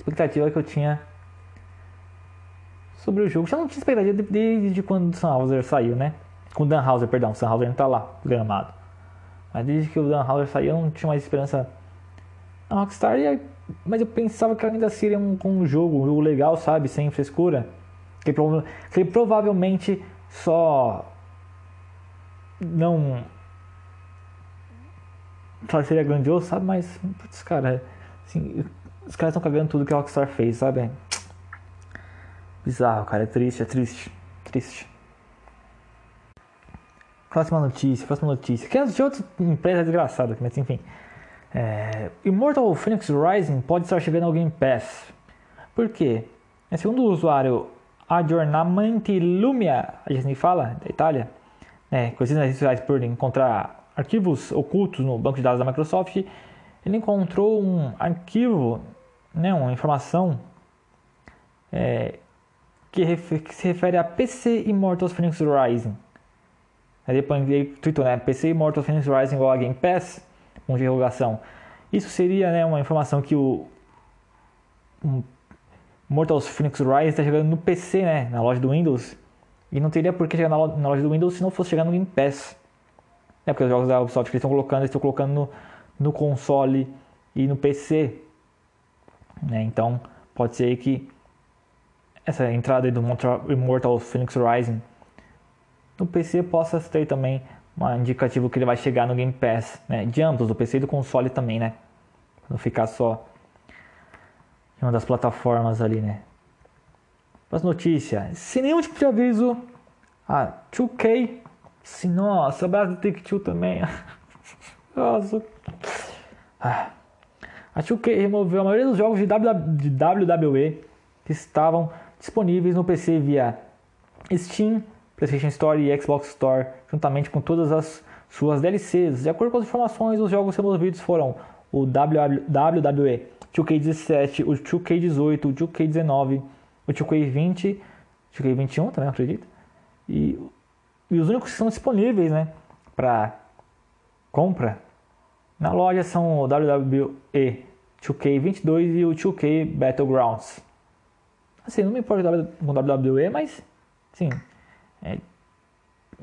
expectativa que eu tinha sobre o jogo. Já não tinha expectativa desde quando o Sunhauser saiu, né? Com o Dan Houser, perdão, o Sunhauser não tá lá, gramado. Mas desde que o Dan Houser saiu, eu não tinha mais esperança na Rockstar. E, mas eu pensava que ainda seria um, um jogo, um jogo legal, sabe? Sem frescura. Que, que provavelmente só não só seria grandioso, sabe? Mas, putz, cara, assim, os caras estão cagando tudo que a Rockstar fez, sabe? Bizarro, cara, é triste, é triste, triste. Próxima notícia, próxima notícia. Que é outra empresa desgraçada, mas enfim. É, Immortal Phoenix Rising pode estar chegando ao Game Pass. Por quê? É, segundo o usuário Aggiornamenti Lumia, a gente fala, da Itália, né, conhecido nas redes sociais por encontrar arquivos ocultos no banco de dados da Microsoft, ele encontrou um arquivo, né, uma informação é, que, que, se refere a PC Immortals Phoenix Rising. Aí depois ele tweetou, né? PC Immortal Phoenix Rising igual a Game Pass, com divulgação. Isso seria né, uma informação que o um, Mortal Phoenix Rising está chegando no PC, né? Na loja do Windows. E não teria por que chegar na loja do Windows se não fosse chegar no Game Pass. É porque os jogos da Ubisoft que eles estão colocando, eles estão colocando no, no console e no PC. Né? Então pode ser que essa entrada do Immortal Phoenix Rising no PC possa ter também um indicativo que ele vai chegar no Game Pass, né? De ambos, do PC e do console também, né? Não ficar só em uma das plataformas ali, né? As notícias. Sem nenhum tipo de aviso, a 2K. Sim, nossa, abraço do Take-Two também. [laughs] nossa. Ah. A 2K removeu a maioria dos jogos de WWE que estavam disponíveis no PC via Steam, PlayStation Store e Xbox Store, juntamente com todas as suas DLCs. De acordo com as informações, os jogos removidos foram o WWE 2K17, o 2K18, o 2K19, o 2K20, 2K21 também acredito. E, e os únicos que são disponíveis, né, para compra na loja são o WWE 2K22 e o 2K Battlegrounds. Assim, não me importa com WWE, mas sim, é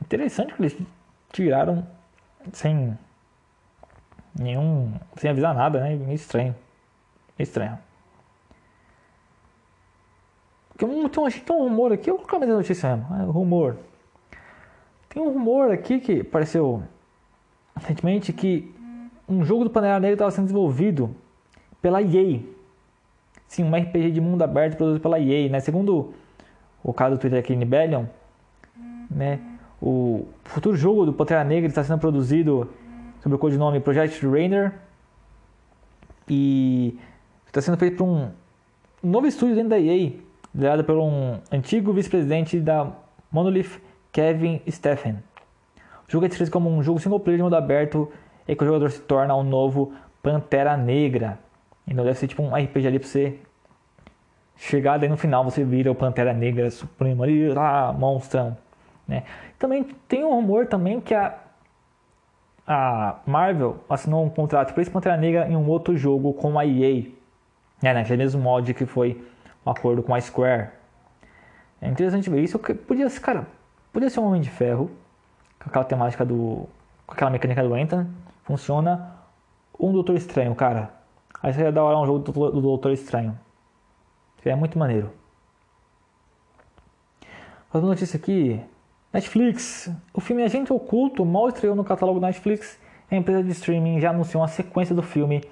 interessante que eles tiraram sem nenhum. sem avisar nada, né? Meio estranho. Meio estranho. Porque tem um, tem um rumor aqui, eu vou colocar mais notícia mesmo. É, rumor. Tem um rumor aqui que apareceu recentemente que um jogo do Panela Negra estava sendo desenvolvido pela EA. Sim, um RPG de mundo aberto produzido pela EA, né? Segundo o caso do Twitter aqui, Nibelion, né? O futuro jogo do Pantera Negra está sendo produzido sob o codinome Project Rainer e está sendo feito por um novo estúdio dentro da EA, liderado por um antigo vice-presidente da Monolith, Kevin Steffen. O jogo é descrito como um jogo single player de mundo aberto em que o jogador se torna um novo Pantera Negra. Então deve ser tipo um RPG ali pra você chegar daí no final você vira o Pantera Negra Supremo ali, lá, monstrão. Né? Também tem um rumor também que a, a Marvel assinou um contrato para esse Pantera Negra em um outro jogo com a EA. Né? Naquele mesmo molde que foi um acordo com a Square. É interessante ver isso. Podia ser, cara, podia ser um Homem de Ferro. Com aquela temática do. Com aquela mecânica do Anton. Funciona. Um Doutor Estranho, cara. Aí seria da hora um jogo do Doutor Estranho. Seria muito maneiro. Outra notícia aqui. Netflix. O filme Agente Oculto mal estreou no catálogo Netflix. A empresa de streaming já anunciou uma sequência do filme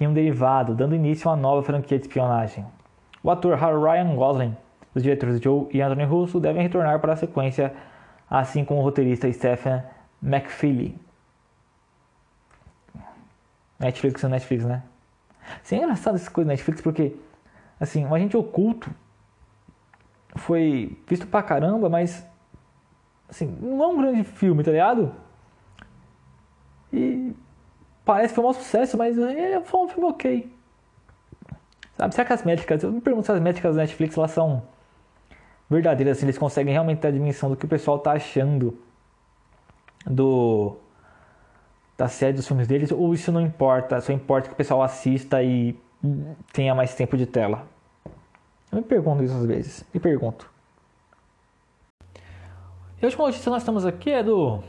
e um derivado, dando início a uma nova franquia de espionagem. O ator Ryan Gosling, os diretores Joe e Anthony Russo devem retornar para a sequência, assim como o roteirista Stephen McFeely. Netflix é Netflix, né? Assim, é engraçado essas coisas Netflix porque, assim, o Agente Oculto foi visto pra caramba, mas, assim, não é um grande filme, tá ligado? E parece que foi um sucesso, mas é, foi um filme ok. Sabe, será que as métricas, eu me pergunto se as métricas da Netflix elas são verdadeiras, se assim, eles conseguem realmente ter a dimensão do que o pessoal tá achando do da série dos filmes deles, ou isso não importa, só importa que o pessoal assista e tenha mais tempo de tela. Eu me pergunto isso às vezes, me pergunto. E a última notícia que nós temos aqui é do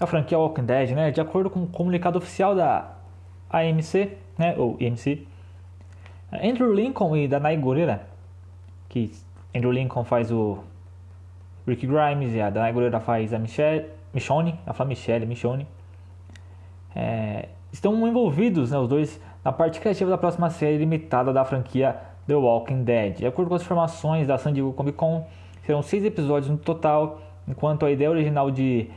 a franquia Walking Dead, né? De acordo com o comunicado oficial da AMC, né? Ou IMC, Andrew Lincoln e Danai Gurira, que Andrew Lincoln faz o Rick Grimes e a Danai Gurira faz a Michelle, Michonne, a fala Michelle, Michonne, é, estão envolvidos, né, os dois, na parte criativa da próxima série limitada da franquia The Walking Dead. De acordo com as informações da San Diego Comic Con, serão seis episódios no total, enquanto a ideia original de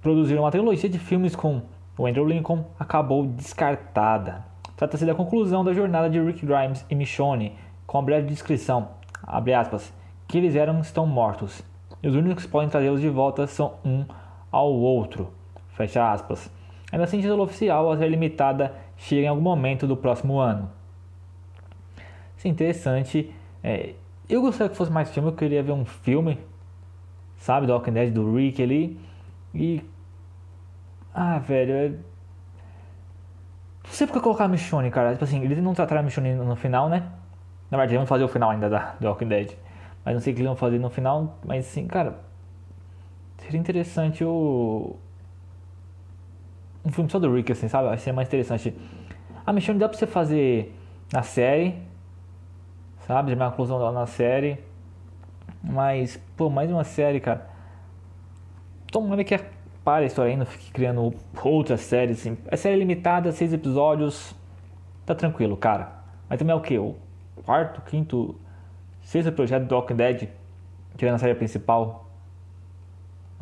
produzir uma trilogia de filmes com o Andrew Lincoln acabou descartada. Trata-se da conclusão da jornada de Rick Grimes e Michonne, com a breve descrição, aspas, que eles eram estão mortos, e os únicos que podem trazê-los de volta são um ao outro, fecha aspas. Ainda assim, título oficial, a série limitada chega em algum momento do próximo ano. Isso é interessante. É, eu gostaria que fosse mais filme, eu queria ver um filme, sabe, do Walking Dead, do Rick ali. E. Ah, velho. É... Não sei porque colocar a Michonne, cara. Tipo assim, eles não trataram a Michonne no final, né? Na verdade, vão fazer o final ainda da, do Walking Dead. Mas não sei o que eles vão fazer no final. Mas assim, cara. Seria interessante o um filme só do Rick, assim, sabe? Vai ser mais interessante. A Michonne dá pra você fazer na série, sabe? Já é uma conclusão dela na série. Mas, pô, mais uma série, cara. Tomara que pare a história ainda, fique criando outras séries, assim. É série limitada, seis episódios. Tá tranquilo, cara. Mas também é o que? O quarto, quinto, sexto projeto do Walking Dead, tirando a série principal.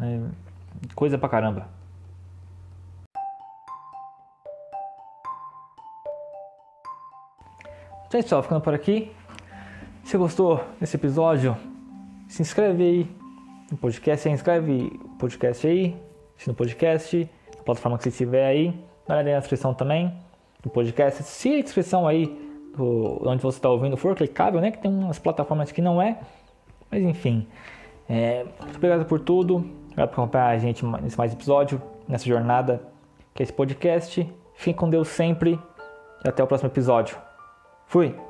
É, coisa pra caramba. Então é isso, ficando por aqui. Se gostou desse episódio, se inscreve aí no podcast, se inscreve no podcast aí, no podcast, na plataforma que você estiver aí, dá na descrição também do podcast. Se a descrição aí do, onde você está ouvindo for clicável, né? Que tem umas plataformas que não é, mas enfim. É, muito obrigado por tudo, obrigado por acompanhar a gente nesse mais episódio, nessa jornada que é esse podcast. Fique com Deus sempre e até o próximo episódio. Fui!